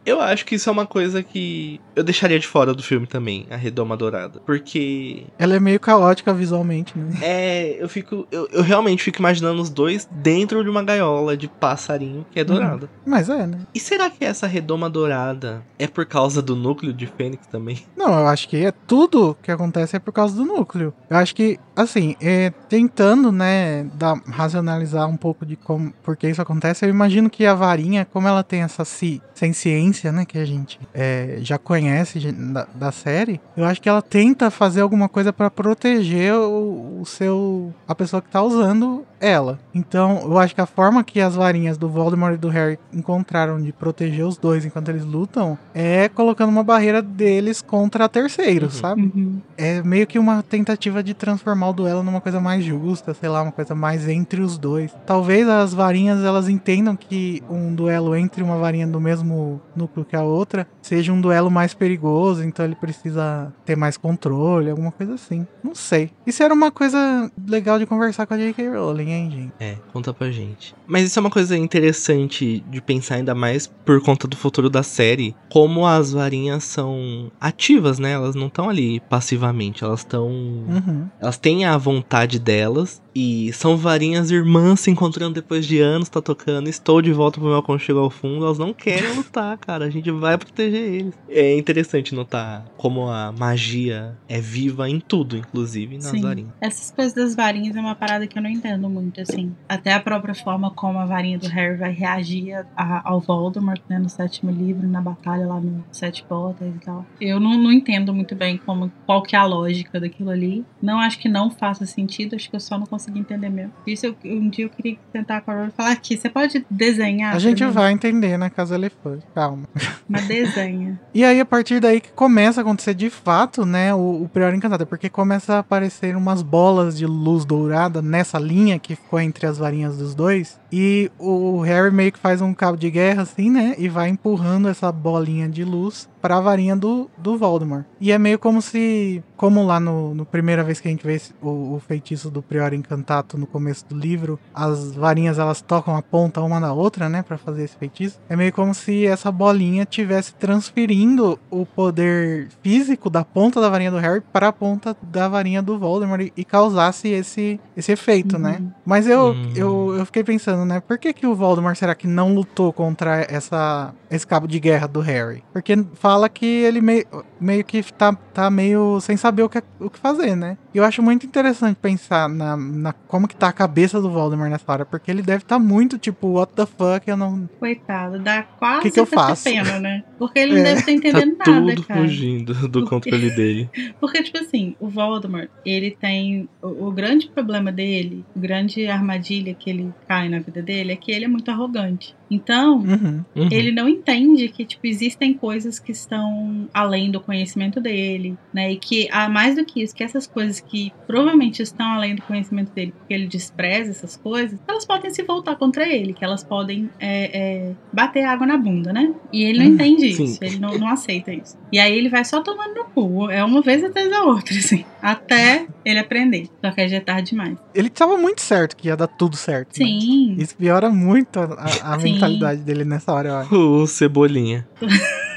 eu acho que isso é uma coisa que eu deixaria de fora do filme também, a redoma dourada. Porque Ela é meio caótica visualmente, né? é, eu fico, eu, eu realmente fico imaginando os dois dentro de uma gaiola de passarinho que é dourada. Mas é, né? E será que essa redoma dourada é por causa do núcleo de Fênix também? Não, eu acho que é tudo que acontece é por causa do núcleo. Eu acho que, assim, é, tentando, né, dar, racionalizar um pouco de como, por que isso acontece, eu imagino que a varinha, como ela tem essa ci, ciência, né, que a gente é, já conhece da, da série, eu acho que ela tenta fazer alguma coisa pra proteger o, o seu, a pessoa que tá usando ela. Então, eu acho que a forma que as varinhas do Voldemort e do Harry encontraram de proteger os dois enquanto eles lutam é colocando uma barreira deles contra terceiros, Uhum. sabe? Uhum. É meio que uma tentativa de transformar o duelo numa coisa mais justa, sei lá, uma coisa mais entre os dois. Talvez as varinhas elas entendam que um duelo entre uma varinha do mesmo núcleo que a outra seja um duelo mais perigoso, então ele precisa ter mais controle, alguma coisa assim. Não sei. Isso era uma coisa legal de conversar com a J.K. Rowling, hein, gente? É, conta pra gente. Mas isso é uma coisa interessante de pensar ainda mais por conta do futuro da série, como as varinhas são ativas, né? Elas não estão ali passivamente, elas estão Uhum. Elas têm a vontade delas e são varinhas irmãs se encontrando depois de anos, tá tocando. Estou de volta pro meu aconchego ao fundo. Elas não querem lutar, cara. A gente vai proteger eles. É interessante notar como a magia é viva em tudo, inclusive nas Sim. varinhas. Essas coisas das varinhas é uma parada que eu não entendo muito, assim. Até a própria forma como a varinha do Harry vai reagir a- ao Voldemort, né, no sétimo livro, na batalha lá no Sete Portas e tal. Eu não, não entendo muito bem como, qual que é a lógica daquilo ali. Não acho que não faça sentido, acho que eu só não consegui entender mesmo. Por Isso eu, um dia eu queria sentar com a Rowling e falar aqui, você pode desenhar? A gente mim? vai entender na Casa Elefante, calma. Mas desenha. E aí, a partir daí que começa a acontecer de fato, né, o, o Prior Encantado, porque começa a aparecer umas bolas de luz dourada nessa linha que ficou entre as varinhas dos dois. E o Harry meio que faz um cabo de guerra, assim, né, e vai empurrando essa bolinha de luz pra varinha do, do Voldemort. E é meio como se, como lá no, no primeira vez que a gente vê esse- o, o feitiço do Prior Encantato no começo do livro, as varinhas elas tocam a ponta uma na outra, né, Pra fazer esse feitiço. É meio como se essa bolinha tivesse transferindo o poder físico da ponta da varinha do Harry para a ponta da varinha do Voldemort e, e causasse esse, esse efeito, né? Uhum. Mas eu, Hum. eu, eu fiquei pensando, pensando, né? Por que, que o Voldemort será que não lutou contra essa, esse cabo de guerra do Harry? Porque fala que ele meio, meio que tá, tá meio sem saber o que, o que fazer, né? E eu acho muito interessante pensar na, na como que tá a cabeça do Voldemort nessa hora, porque ele deve estar tá muito tipo, what the fuck, eu não. Coitado, dá quase que que eu faço? pena, né? Porque ele não É. deve estar entendendo tá nada, tudo cara. fugindo do controle dele. Porque, tipo assim, o Voldemort, ele tem. O, o grande problema dele, o grande armadilha que ele cai na vida dele é que ele é muito arrogante. Então, Uhum. Uhum. ele não entende que, tipo, existem coisas que estão além do conhecimento dele, né? E que, há mais do que isso, que essas coisas que provavelmente estão além do conhecimento dele, porque ele despreza essas coisas, elas podem se voltar contra ele, que elas podem é, é, bater água na bunda, né? E ele não Hum, entende isso, sim. ele não, não aceita isso. E aí ele vai só tomando no cu, é uma vez atrás da outra, assim, até ele aprender. Só que aí já é tarde demais. Ele tava muito certo que ia dar tudo certo. né? Sim. Isso piora muito a, a- a Sim. Mentalidade dele nessa hora, eu acho. O Cebolinha.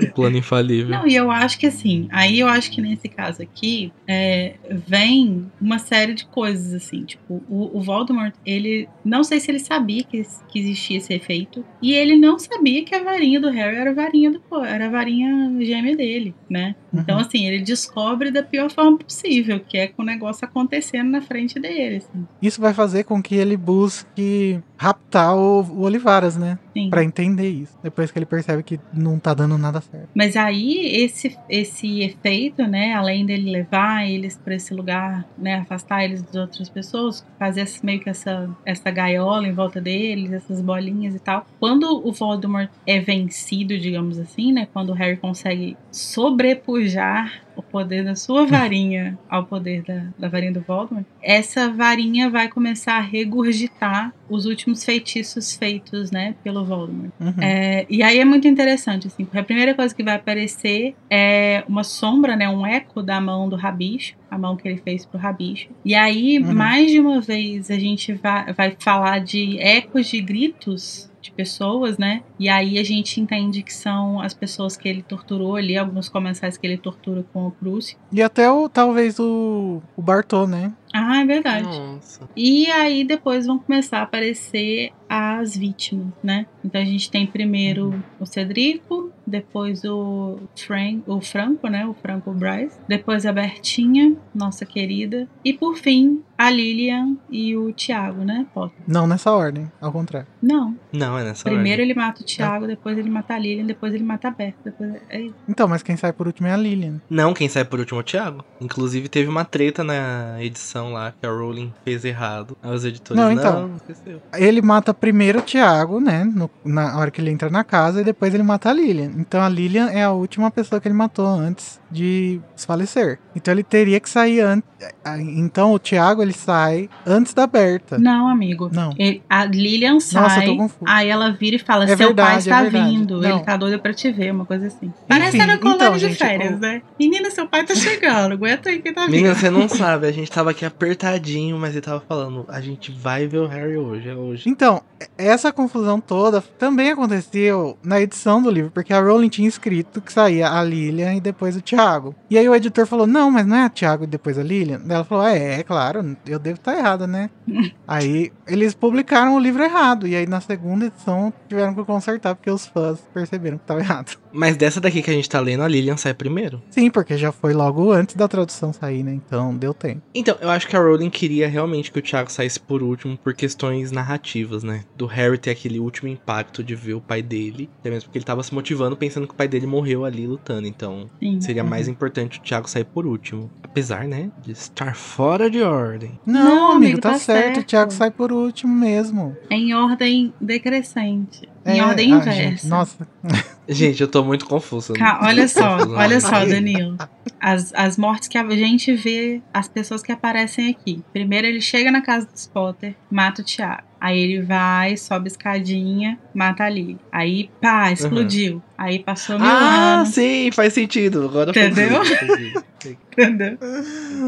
o plano infalível. Não, e eu acho que assim, aí eu acho que nesse caso aqui, é, vem uma série de coisas, assim, tipo, o, o Voldemort, ele, não sei se ele sabia que, que existia esse efeito, e ele não sabia que a varinha do Harry era a varinha do, era a varinha gêmea dele, né? Então, Uhum. assim, ele descobre da pior forma possível, que é com o negócio acontecendo na frente dele, assim. Isso vai fazer com que ele busque raptar o, o Olivaras, né? Pra entender isso. Depois que ele percebe que não tá dando nada certo. Mas aí esse esse efeito, né, além dele levar eles para esse lugar, né, afastar eles das outras pessoas, fazer esse- meio que essa essa gaiola em volta deles, essas bolinhas e tal. Quando o Voldemort é vencido, digamos assim, né, quando o Harry consegue sobrepujar o poder da sua varinha ao poder da, da varinha do Voldemort, essa varinha vai começar a regurgitar os últimos feitiços feitos, né, pelo Voldemort. Uhum. É, e aí é muito interessante, assim, porque a primeira coisa que vai aparecer é uma sombra, né, um eco da mão do rabicho, a mão que ele fez pro rabicho. E aí, Uhum. mais de uma vez, a gente vai, vai falar de ecos de gritos de pessoas, né? E aí a gente entende que são as pessoas que ele torturou ali, alguns comensais que ele tortura com o Prússio. E até o, talvez o, o Bartô, né? Ah, é verdade. Nossa. E aí depois vão começar a aparecer as vítimas, né? Então a gente tem primeiro o Cedrico, depois o, Frank, o Franco, né? O Franco Bryce, depois a Bertinha, nossa querida, e por fim a Lilian e o Thiago, né? Potter? Não nessa ordem, ao contrário. Não. Não, é nessa Primeiro ordem. ele mata o Thiago, depois ele mata a Lilian, depois ele mata a Berta. Depois... É. Então, mas quem sai por último é a Lilian. Não, quem sai por último é o Thiago. Inclusive teve uma treta na edição lá que a Rowling fez errado. Aí os editores Não, não, então. esqueceu. Ele mata primeiro o Thiago, né? no- na hora que ele entra na casa, e depois ele mata a Lilian. Então a Lilian é a última pessoa que ele matou antes de falecer. Então ele teria que sair antes. Então o Thiago ele sai antes da Berta. Não, amigo. Não. Ele- a Lilian sai, Nossa, eu tô confuso. aí ela vira e fala: É Seu pai verdade, está é verdade. vindo, Não. ele tá doido pra te ver, uma coisa assim. Parece Enfim, na colônia então, de gente, férias, o- né? Menina, seu pai tá chegando, aguenta aí que tá vindo. Menina, você não sabe, a gente tava aqui apertadinho, mas ele tava falando, a gente vai ver o Harry hoje, é hoje. Então, essa confusão toda também aconteceu na edição do livro, porque a Rowling tinha escrito que saía a Lilian e depois o Thiago. E aí o editor falou: Não, mas não é a Thiago e depois a Lilian? Daí ela falou: É, é claro, eu devo estar errada, né? aí eles publicaram o livro errado. E aí na segunda edição tiveram que consertar, porque os fãs perceberam que estava errado. Mas dessa daqui que a gente tá lendo, a Lilian sai primeiro. Sim, porque já foi logo antes da tradução sair, né? Então deu tempo. Então, eu acho que a Rowling queria realmente que o Thiago saísse por último por questões narrativas, né? Do Harry ter aquele último impacto de ver o pai dele. Até mesmo porque ele tava se motivando pensando que o pai dele morreu ali lutando. Então, Sim. seria mais importante o Thiago sair por último. Apesar, né? De estar fora de ordem. Não, Não, amigo, amigo, tá, tá certo. O certo. Thiago sai por último mesmo. É em ordem decrescente. Em É, ordem ah, inversa. gente, nossa, Gente, eu tô muito Ca- tô olha só, olha só, Danilo. As, as mortes que a gente vê, as pessoas que aparecem aqui. Primeiro ele chega na casa dos Potter, mata o Thiago. Aí ele vai, sobe escadinha, mata a Lily. Aí, pá, explodiu. Aí passou mil Ah, anos, sim, faz sentido. Agora faz Entendeu? sentido. entendeu?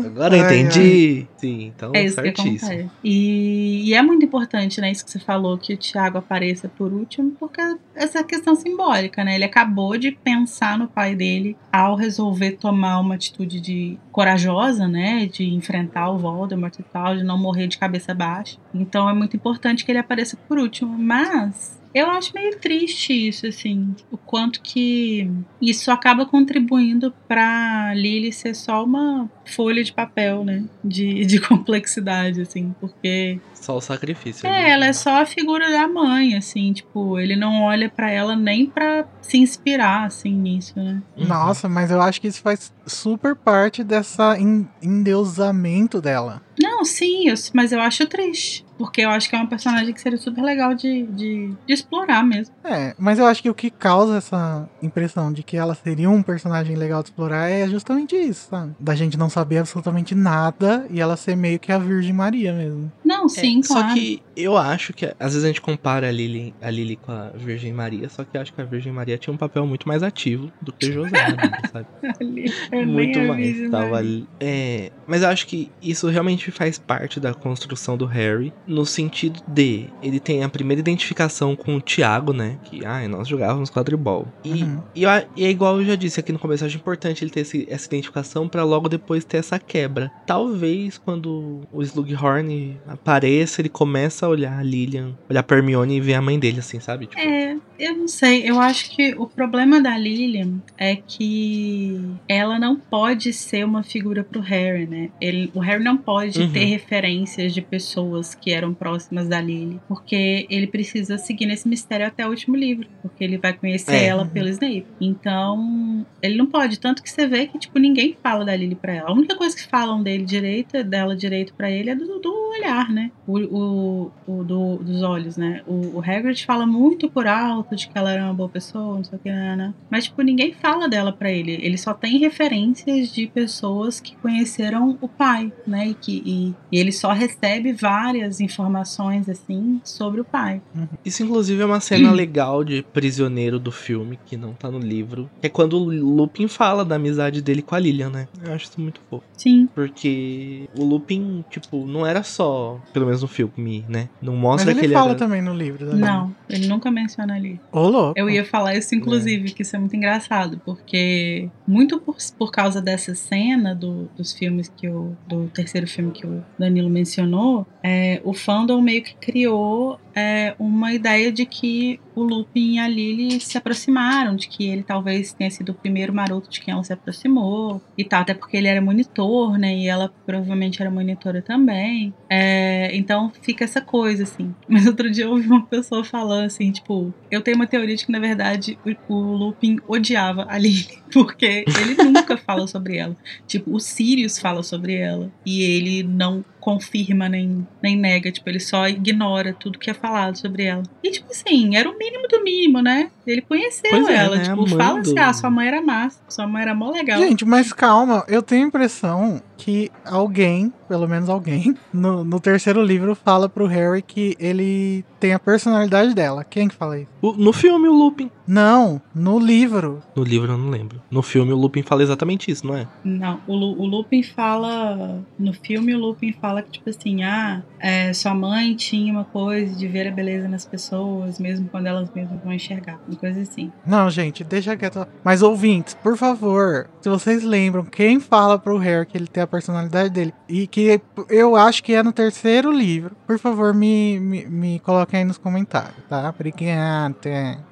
Agora eu Ai, entendi. Sim, então É isso que certíssimo. acontece. E, e é muito importante, né, isso que você falou, que o Thiago apareça por último, porque essa questão simbólica, né? Ele acabou de pensar no pai dele ao resolver tomar uma atitude de corajosa, né? De enfrentar o Voldemort e tal, de não morrer de cabeça baixa. Então é muito importante importante que ele apareça por último, mas eu acho meio triste isso, assim, o quanto que isso acaba contribuindo pra Lily ser só uma folha de papel, né? De, de complexidade, assim, porque. Só o sacrifício. É, ali. ela é só a figura da mãe, assim, tipo, ele não olha pra ela nem pra se inspirar, assim, nisso, né? Uhum. Nossa, mas eu acho que isso faz super parte dessa en- endeusamento dela. Não, sim, eu- mas eu acho triste. Porque eu acho que é uma personagem que seria super legal de, de, de explorar mesmo. É, mas eu acho que o que causa essa impressão de que ela seria um personagem legal de explorar é justamente isso, sabe? Da gente não saber absolutamente nada e ela ser meio que a Virgem Maria mesmo. Não, sim, É, claro. Só que eu acho que às vezes a gente compara a Lily, a Lily com a Virgem Maria, só que eu acho que a Virgem Maria tinha um papel muito mais ativo do que José Bíblia, sabe? Eu muito mais. Tava. É, mas eu acho que isso realmente faz parte da construção do Harry, no sentido de ele tem a primeira identificação com o Thiago, né? Que ah, nós jogávamos quadribol. E, Uhum. e, a- e é igual eu já disse aqui no começo, eu acho importante ele ter esse- essa identificação pra logo depois ter essa quebra. Talvez quando o Slughorn apareça, ele começa a olhar a Lilian, olhar pra Hermione e ver a mãe dele, assim, sabe? Tipo, É, eu não sei. Eu acho que o problema da Lilian é que ela não pode ser uma figura pro Harry, né? Ele, o Harry não pode Uhum. ter referências de pessoas que eram próximas da Lily, porque ele precisa seguir nesse mistério até o último livro, porque ele vai conhecer É. ela pelo Snape. Então, ele não pode, tanto que você vê que tipo ninguém fala da Lily pra ela. A única coisa que falam dele direito, dela direito pra ele é do, do olhar, né? O, o, o do- dos olhos, né? O, o Hagrid fala muito por alto de que ela era uma boa pessoa, não sei o que, né, né? Mas, tipo, ninguém fala dela pra ele. Ele só tem referências de pessoas que conheceram o pai, né? E, que, e, e ele só recebe várias informações, assim, sobre o pai. Isso, inclusive, é uma cena legal de prisioneiro do filme, que não tá no livro. Que é quando o Lupin fala da amizade dele com a Lilian, né? Eu acho isso muito fofo. Sim. Porque o Lupin, tipo, não era só, pelo menos no filme, né? Não Mas mostra ele que ele fala era... também no livro. né? Não, ele nunca menciona ali. Ô, louco. Eu ia falar isso, inclusive, que isso é muito engraçado, porque muito por, por causa dessa cena do- dos filmes que o. do terceiro filme que o Danilo mencionou, é, o fandom meio que criou é, uma ideia de que o Lupin e a Lily se aproximaram, de que ele talvez tenha sido o primeiro maroto de quem ela se aproximou e tal, até porque ele era monitor, né? E ela provavelmente era monitora também. É, então fica essa coisa, assim. Mas outro dia eu ouvi uma pessoa falando assim, tipo, eu tenho uma teoria de que, na verdade, o, o Lupin odiava a Lily, porque ele nunca fala sobre ela. Tipo, o Sirius fala sobre ela. E ele não confirma nem, nem nega, tipo, ele só ignora tudo que é falado sobre ela. E, tipo assim, era o mínimo do mínimo, né? Ele conheceu Pois é, ela, né? tipo, A mãe fala assim, ah, sua mãe era massa, sua mãe era mó legal. Gente, mas calma, eu tenho a impressão que alguém, pelo menos alguém, no, no terceiro livro fala pro Harry que ele tem a personalidade dela. Quem que fala isso? O- No filme, o Lupin. Não, no livro. No livro, eu não lembro. No filme, o Lupin fala exatamente isso, não é? Não, o, Lu- o Lupin fala. No filme, o Lupin fala que, tipo assim, ah, é, sua mãe tinha uma coisa de ver a beleza nas pessoas, mesmo quando elas mesmas vão enxergar. Coisa assim. Não, gente, deixa quieto. Mas ouvintes, por favor, se vocês lembram, quem fala pro Harry que ele tem a personalidade dele e que eu acho que é no terceiro livro, por favor, me, me, me coloquem aí nos comentários, tá? Obrigado.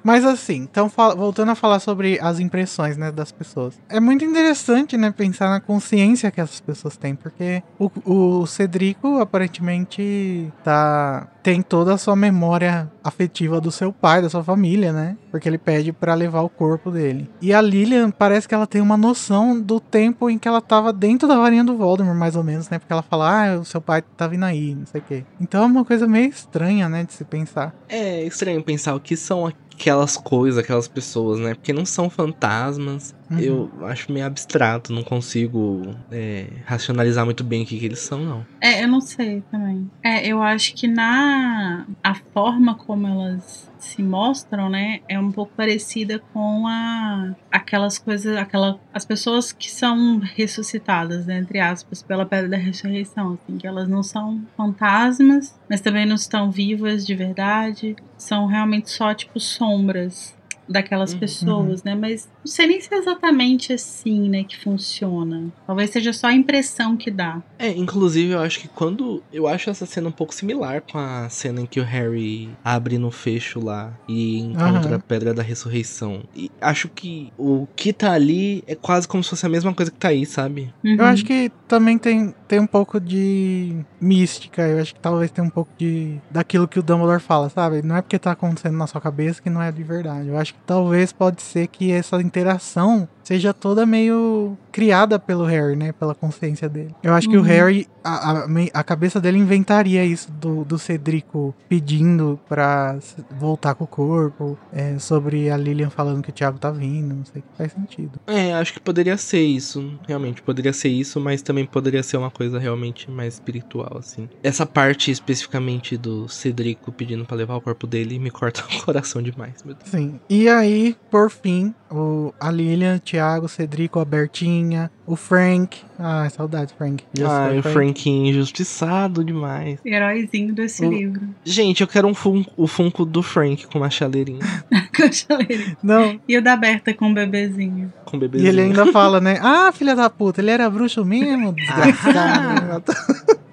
Mas assim, então voltando a falar sobre as impressões, né, das pessoas. É muito interessante, né, pensar na consciência que essas pessoas têm, porque o, o Cedrico aparentemente tá tem toda a sua memória afetiva do seu pai, da sua família, né? Porque ele pede pra levar o corpo dele. E a Lilian parece que ela tem uma noção do tempo em que ela tava dentro da varinha do Voldemort, mais ou menos, né? Porque ela fala, ah, o seu pai tá vindo aí, não sei o quê. Então é uma coisa meio estranha, né, de se pensar. É estranho pensar o que são aquelas coisas, aquelas pessoas, né? Porque não são fantasmas. Uhum. Eu acho meio abstrato, não consigo é, racionalizar muito bem o que, que eles são, não. É, eu não sei também. É, eu acho que na a forma como elas se mostram, né, é um pouco parecida com a aquelas coisas, aquela as pessoas que são ressuscitadas, né, entre aspas, pela pedra da ressurreição, assim, que elas não são fantasmas, mas também não estão vivas de verdade, são realmente só tipo sombras. daquelas Uhum. pessoas, né? Mas não sei nem se é exatamente assim, né, que funciona. Talvez seja só a impressão que dá. É, inclusive eu acho que quando. Eu acho essa cena um pouco similar com a cena em que o Harry abre no fecho lá e encontra Aham. a Pedra da Ressurreição. E acho que o que tá ali é quase como se fosse a mesma coisa que tá aí, sabe? Uhum. Eu acho que também tem, tem um pouco de mística. Eu acho que talvez tenha um pouco de daquilo que o Dumbledore fala, sabe? Não é porque tá acontecendo na sua cabeça que não é de verdade. Eu acho que talvez pode ser que essa interação seja toda meio criada pelo Harry, né? Pela consciência dele. Eu acho que o Uhum. Harry, a, a, a cabeça dele inventaria isso do, do Cedrico pedindo pra voltar com o corpo, é, sobre a Lilian falando que o Thiago tá vindo, não sei que faz sentido. É, acho que poderia ser isso. Realmente, poderia ser isso, mas também poderia ser uma coisa realmente mais espiritual, assim. Essa parte especificamente do Cedrico pedindo pra levar o corpo dele me corta o coração demais, meu Deus. Sim. E aí, por fim, o, a Lilian, Thiago, o Cedrico, a Bertinha, o Frank. Ai, saudades, Frank. Já Ai, foi, o Franquinho injustiçado demais. Heróizinho desse O- livro. Gente, eu quero um funko, o Funko do Frank com uma chaleirinha. Com a chaleira. Não, E o da Berta com o bebezinho. Com e bebezinho. ele ainda fala, né? Ah, filha da puta, ele era bruxo mesmo, desgraçado.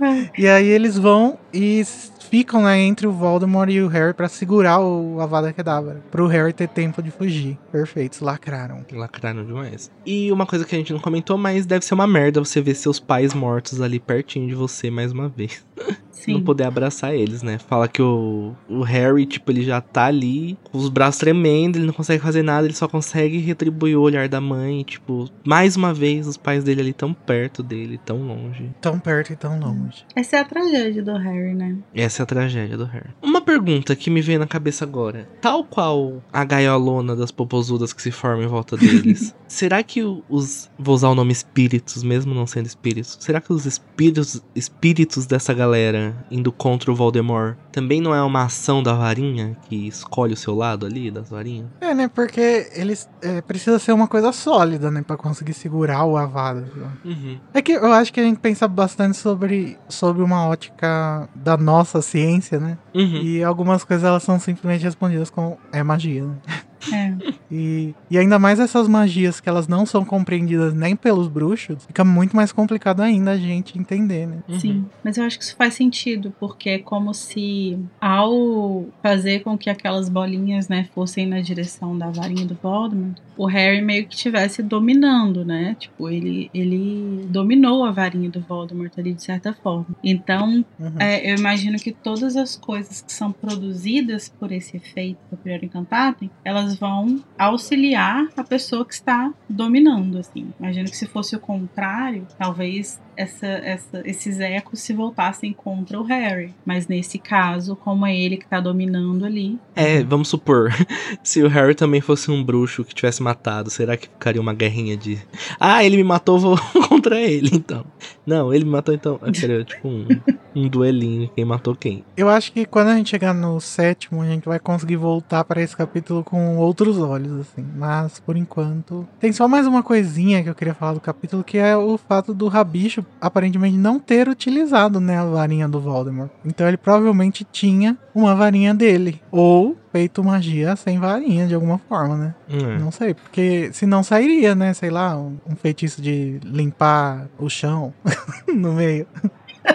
Ai. e aí eles vão e ficam né, entre o Voldemort e o Harry pra segurar o Avada Kedavra. Pro Harry ter tempo de fugir. Perfeitos, lacraram. Lacraram demais. E uma coisa que a gente não comentou, mas deve ser uma merda você ver seus pais mortos ali pertinho de você mais uma vez. Sim. Não poder abraçar eles, né? Fala que o, o Harry, tipo, ele já tá ali com os braços tremendo, ele não consegue fazer nada, ele só consegue retribuir o olhar da mãe. Tipo, mais uma vez, os pais dele ali tão perto dele, tão longe. Tão perto e tão longe. Essa é a tragédia do Harry, né? Essa é a tragédia do Harry. Uma pergunta que me veio na cabeça agora. Tal qual a gaiolona das popozudas que se formam em volta deles, será que os. Vou usar o nome espíritos, mesmo não sendo espíritos. Será que os espíritos, espíritos dessa galera indo contra o Voldemort também não é uma ação da varinha que escolhe o seu lado ali, das varinhas? É, né? Porque eles é, precisa ser uma coisa sólida, né? Pra conseguir segurar o Avada. viu? Uhum. É que eu acho que a gente pensa bastante sobre, sobre uma ótica da nossa ciência, né? Uhum. E algumas coisas elas são simplesmente respondidas com é magia, né? É. E, e ainda mais essas magias que elas não são compreendidas nem pelos bruxos, fica muito mais complicado ainda a gente entender, né? Uhum. Sim, mas eu acho que isso faz sentido, porque é como se ao fazer com que aquelas bolinhas, né, fossem na direção da varinha do Voldemort, o Harry meio que estivesse dominando, né? Tipo, ele, ele dominou a varinha do Voldemort ali de certa forma. Então, Uhum. é, eu imagino que todas as coisas que são produzidas por esse efeito do primeiro encantatem, elas vão auxiliar a pessoa que está dominando, assim. Imagino que se fosse o contrário, talvez essa, essa- esses ecos se voltassem contra o Harry. Mas nesse caso, como é ele que está dominando ali, É, vamos supor, se o Harry também fosse um bruxo que tivesse matado, será que ficaria uma guerrinha de. Ah, ele me matou, vou contra ele, então. Não, ele me matou, então. Seria tipo um, um duelinho, quem matou quem. Eu acho que quando a gente chegar no sétimo, a gente vai conseguir voltar para esse capítulo com outros olhos, assim. Mas, por enquanto, tem só mais uma coisinha que eu queria falar do capítulo, que é o fato do Rabicho aparentemente não ter utilizado, né, a varinha do Voldemort. Então ele provavelmente tinha uma varinha dele. Ou feito magia sem varinha, de alguma forma, né? É. Não sei, porque senão sairia, né? Sei lá, um, um feitiço de limpar o chão no meio.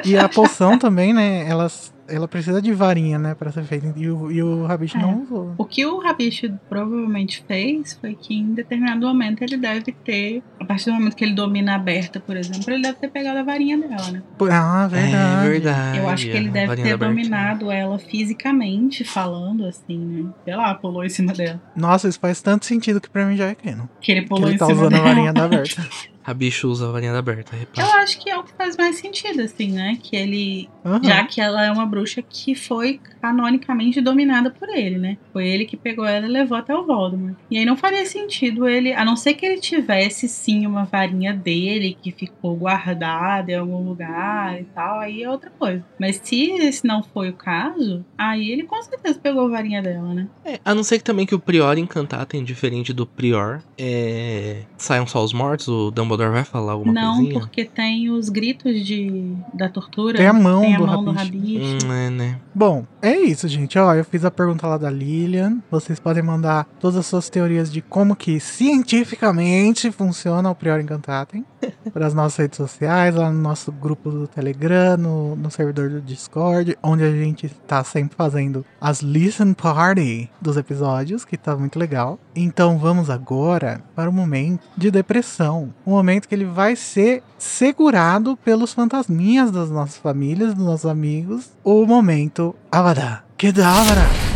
E a poção também, né? Ela, ela precisa de varinha, né? Pra ser feita. E o, e o Rabicho É. não usou. O que o Rabicho provavelmente fez foi que em determinado momento ele deve ter, a partir do momento que ele domina a Berta, por exemplo, ele deve ter pegado a varinha dela, né? Ah, verdade. É verdade. Eu acho que ele deve ter dominado ela fisicamente falando, assim, né? Sei lá, pulou em cima dela. Nossa, isso faz tanto sentido que pra mim já é canon. Que ele Que pulou ele em tá cima usando dela. a varinha da Berta. A bicho usa a varinha da Berta, repara. Eu acho que é o que faz mais sentido, assim, né? Que ele. Aham. Já que ela é uma bruxa que foi canonicamente dominada por ele, né? Foi ele que pegou ela e levou até o Voldemort. E aí não faria sentido ele, a não ser que ele tivesse sim uma varinha dele que ficou guardada em algum lugar e tal, aí é outra coisa. Mas se esse não foi o caso, aí ele com certeza pegou a varinha dela, né? É, a não ser que também que o Prior encantatem, diferente do Prior, é... saiam só os mortos, o Dumbledore Dumbledore vai falar alguma Não, coisinha? porque tem os gritos de, da tortura. Tem a mão tem a do mão do Rabicho. rabicho. Hum, é, né? Bom, é isso, gente. Ó, eu fiz a pergunta lá da Lilian. Vocês podem mandar todas as suas teorias de como que cientificamente funciona o Prior Incantatem para as nossas redes sociais, lá no nosso grupo do Telegram, no, no servidor do Discord, onde a gente tá sempre fazendo as listen party dos episódios, que tá muito legal. Então vamos agora para o momento de depressão. O momento que ele vai ser segurado pelos fantasminhas das nossas famílias, dos nossos amigos. O momento Avada Kedavra.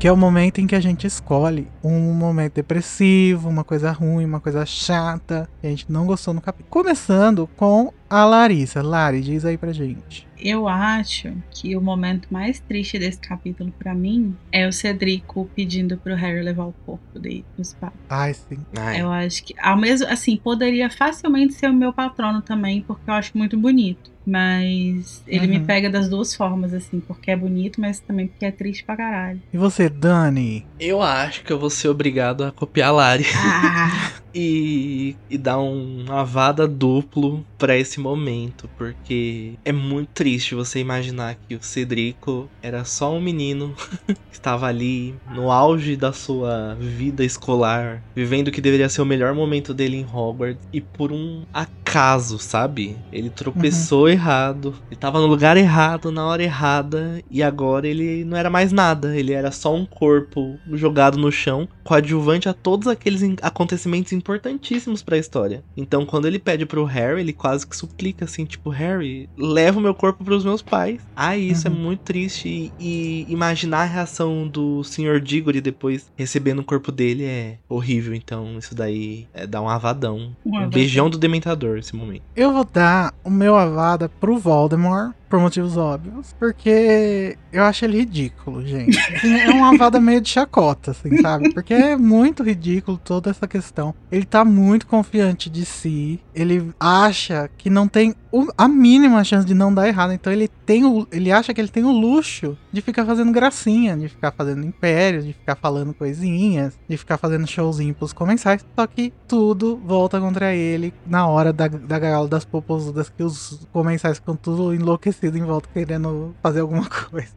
Que é o momento em que a gente escolhe um momento depressivo, uma coisa ruim, uma coisa chata, que a gente não gostou no capítulo. Começando com a Larissa. Lari, diz aí pra gente. Eu acho que o momento mais triste desse capítulo pra mim é o Cedrico pedindo pro Harry levar o corpo dele pros pais. Ai, sim. Ai, Eu acho que, ao mesmo assim, poderia facilmente ser o meu patrono também, porque eu acho muito bonito. Mas ele me Uhum. pega das duas formas, assim, porque é bonito, mas também porque é triste pra caralho. E você, Dani? Eu acho que eu vou ser obrigado a copiar a Lari Ah, e, e dar um avada duplo pra esse momento, porque é muito triste você imaginar que o Cedrico era só um menino que estava ali no auge da sua vida escolar, vivendo o que deveria ser o melhor momento dele em Hogwarts e por um acaso, sabe? Ele tropeçou errado, ele tava no lugar errado, na hora errada e agora ele não era mais nada, ele era só um corpo jogado no chão, coadjuvante a todos aqueles acontecimentos importantíssimos pra história. Então, quando ele pede pro Harry, ele quase que suplica assim, tipo, Harry, leva o meu corpo pros meus pais. Ah, isso é Uhum. muito triste e, e imaginar a reação do Sr. Diggory depois recebendo o corpo dele é horrível. Então, isso daí é dar um avadão. Um Um beijão do Dementador esse momento. Eu vou dar o meu avada pro Voldemort, por motivos óbvios, porque eu acho ele ridículo, gente. Assim, é uma avada meio de chacota, assim, sabe? Porque é muito ridículo toda essa questão. Ele tá muito confiante de si, ele acha que não tem a mínima chance de não dar errado, então ele tem o, ele acha que ele tem o luxo de ficar fazendo gracinha, de ficar fazendo impérios, de ficar falando coisinhas, de ficar fazendo showzinho pros comensais, só que tudo volta contra ele na hora da, da gaiola das popozudas que os comensais ficam tudo enlouquecidos em volta querendo fazer alguma coisa.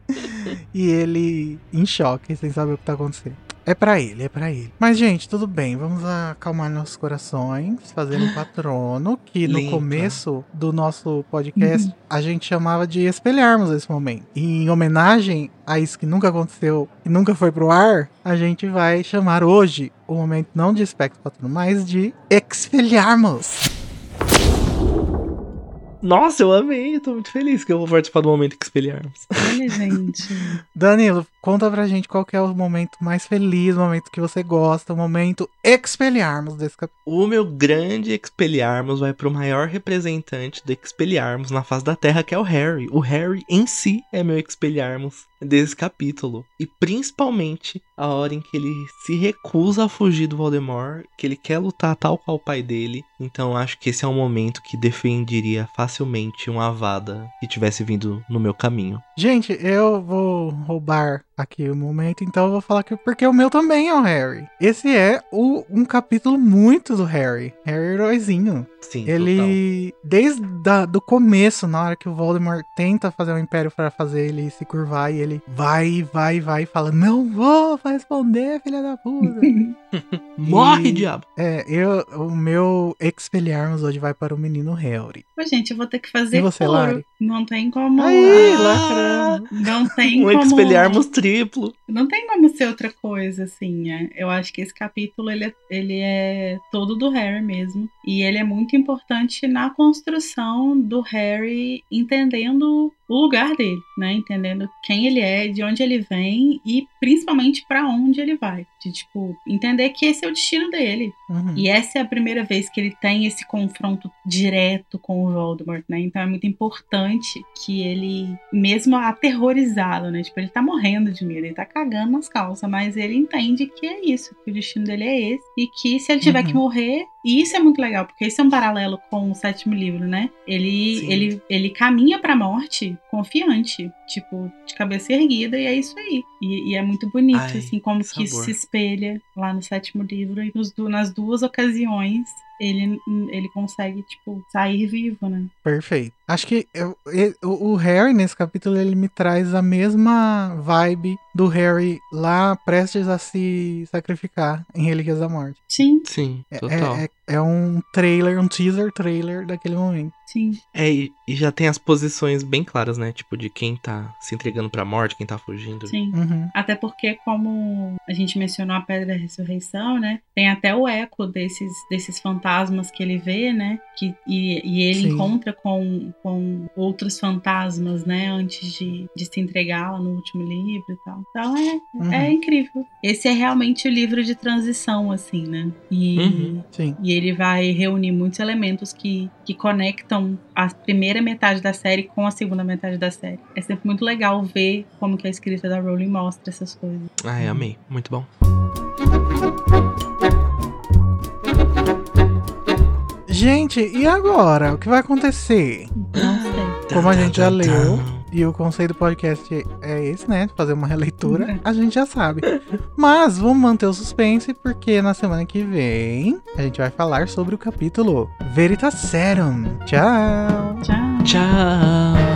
e ele em choque, sem saber o que tá acontecendo. É pra ele, é pra ele. Mas, gente, tudo bem. Vamos acalmar nossos corações, fazer um patrono que no Limpa. começo do nosso podcast a gente chamava de espelharmos esse momento. E em homenagem a isso que nunca aconteceu e nunca foi pro ar, a gente vai chamar hoje o momento não de espectro patrono, mas de espelharmos. Nossa, eu amei, eu tô muito feliz que eu vou participar do momento que espelharmos. olha, gente. Danilo, conta pra gente qual que é o momento mais feliz, o momento que você gosta, o momento espelharmos desse capítulo. O meu grande Expelliarmus vai pro maior representante do Expelliarmus na face da Terra, que é o Harry. O Harry em si é meu Expelliarmus desse capítulo. E principalmente a hora em que ele se recusa a fugir do Voldemort, que ele quer lutar tal qual o pai dele. Então acho que esse é um momento que defenderia facilmente uma Avada que tivesse vindo no meu caminho. Gente, eu vou roubar aqui o momento, então eu vou falar que porque o meu também é o Harry. Esse é o, um capítulo muito do Harry. Harry heróizinho. Sim, total. Ele, desde da, do começo, na hora que o Voldemort tenta fazer um império pra fazer ele se curvar, e ele vai, vai, vai, e fala: Não vou responder, filha da puta. Morre, E- diabo! é, eu, o meu Expelliarmus hoje vai para o menino Harry. Ô, gente, eu vou ter que fazer E você, coro. Lari? Não tem como. Aí, Ah, lacrando. Não tem Um como. Expelliarmus triplo. Não tem como ser outra coisa, assim, né? Eu acho que esse capítulo, ele é, ele é todo do Harry mesmo. E ele é muito importante na construção do Harry entendendo o lugar dele, né? Entendendo quem ele é, de onde ele vem e principalmente pra onde ele vai. De, tipo, entender que esse é o destino dele. Uhum. E essa é a primeira vez que ele tem esse confronto direto com o Voldemort, né? Então é muito importante que ele, mesmo aterrorizado, né? Tipo, ele tá morrendo de medo, ele tá cagando nas calças, mas ele entende que é isso, que o destino dele é esse. E que se ele tiver Uhum. que morrer, E isso é muito legal, porque isso é um paralelo com o sétimo livro, né? Ele, ele, ele caminha pra morte confiante, tipo, de cabeça erguida, e é isso aí. E, e é muito bonito, Ai, assim, como que isso sabor. se espelha lá no sétimo livro. E nos, nas duas ocasiões, ele, ele consegue, tipo, sair vivo, né? Perfeito. Acho que eu- e- o Harry, nesse capítulo, ele me traz a mesma vibe do Harry lá prestes a se sacrificar em Relíquias da Morte. Sim, Sim, É- total. É, é, é um trailer, um teaser trailer daquele momento. sim. É, e, e já tem as posições bem claras, né? Tipo, de quem tá se entregando pra morte, quem tá fugindo. Sim. Uhum. Até porque, como a gente mencionou a Pedra da Ressurreição, né? Tem até o eco desses, desses fantasmas que ele vê, né? Que, e, e ele Sim. encontra com, com outros fantasmas, né? Antes de, de se entregar lá no último livro e tal. Então é, Uhum. é incrível. Esse é realmente o livro de transição, assim, né? E, Uhum. E ele vai reunir muitos elementos que, que conectam a primeira metade da série com a segunda metade da série. É sempre muito legal ver como que a escrita da Rowling mostra essas coisas. Ai, amei. Muito bom. Gente, e agora? O que vai acontecer? Não sei. Como a gente já Tan, tan, leu, tan. e o conceito do podcast é esse, né? Fazer uma releitura, a gente já sabe. Mas vamos manter o suspense, porque na semana que vem a gente vai falar sobre o capítulo Veritaserum. Tchau! Tchau. Tchau.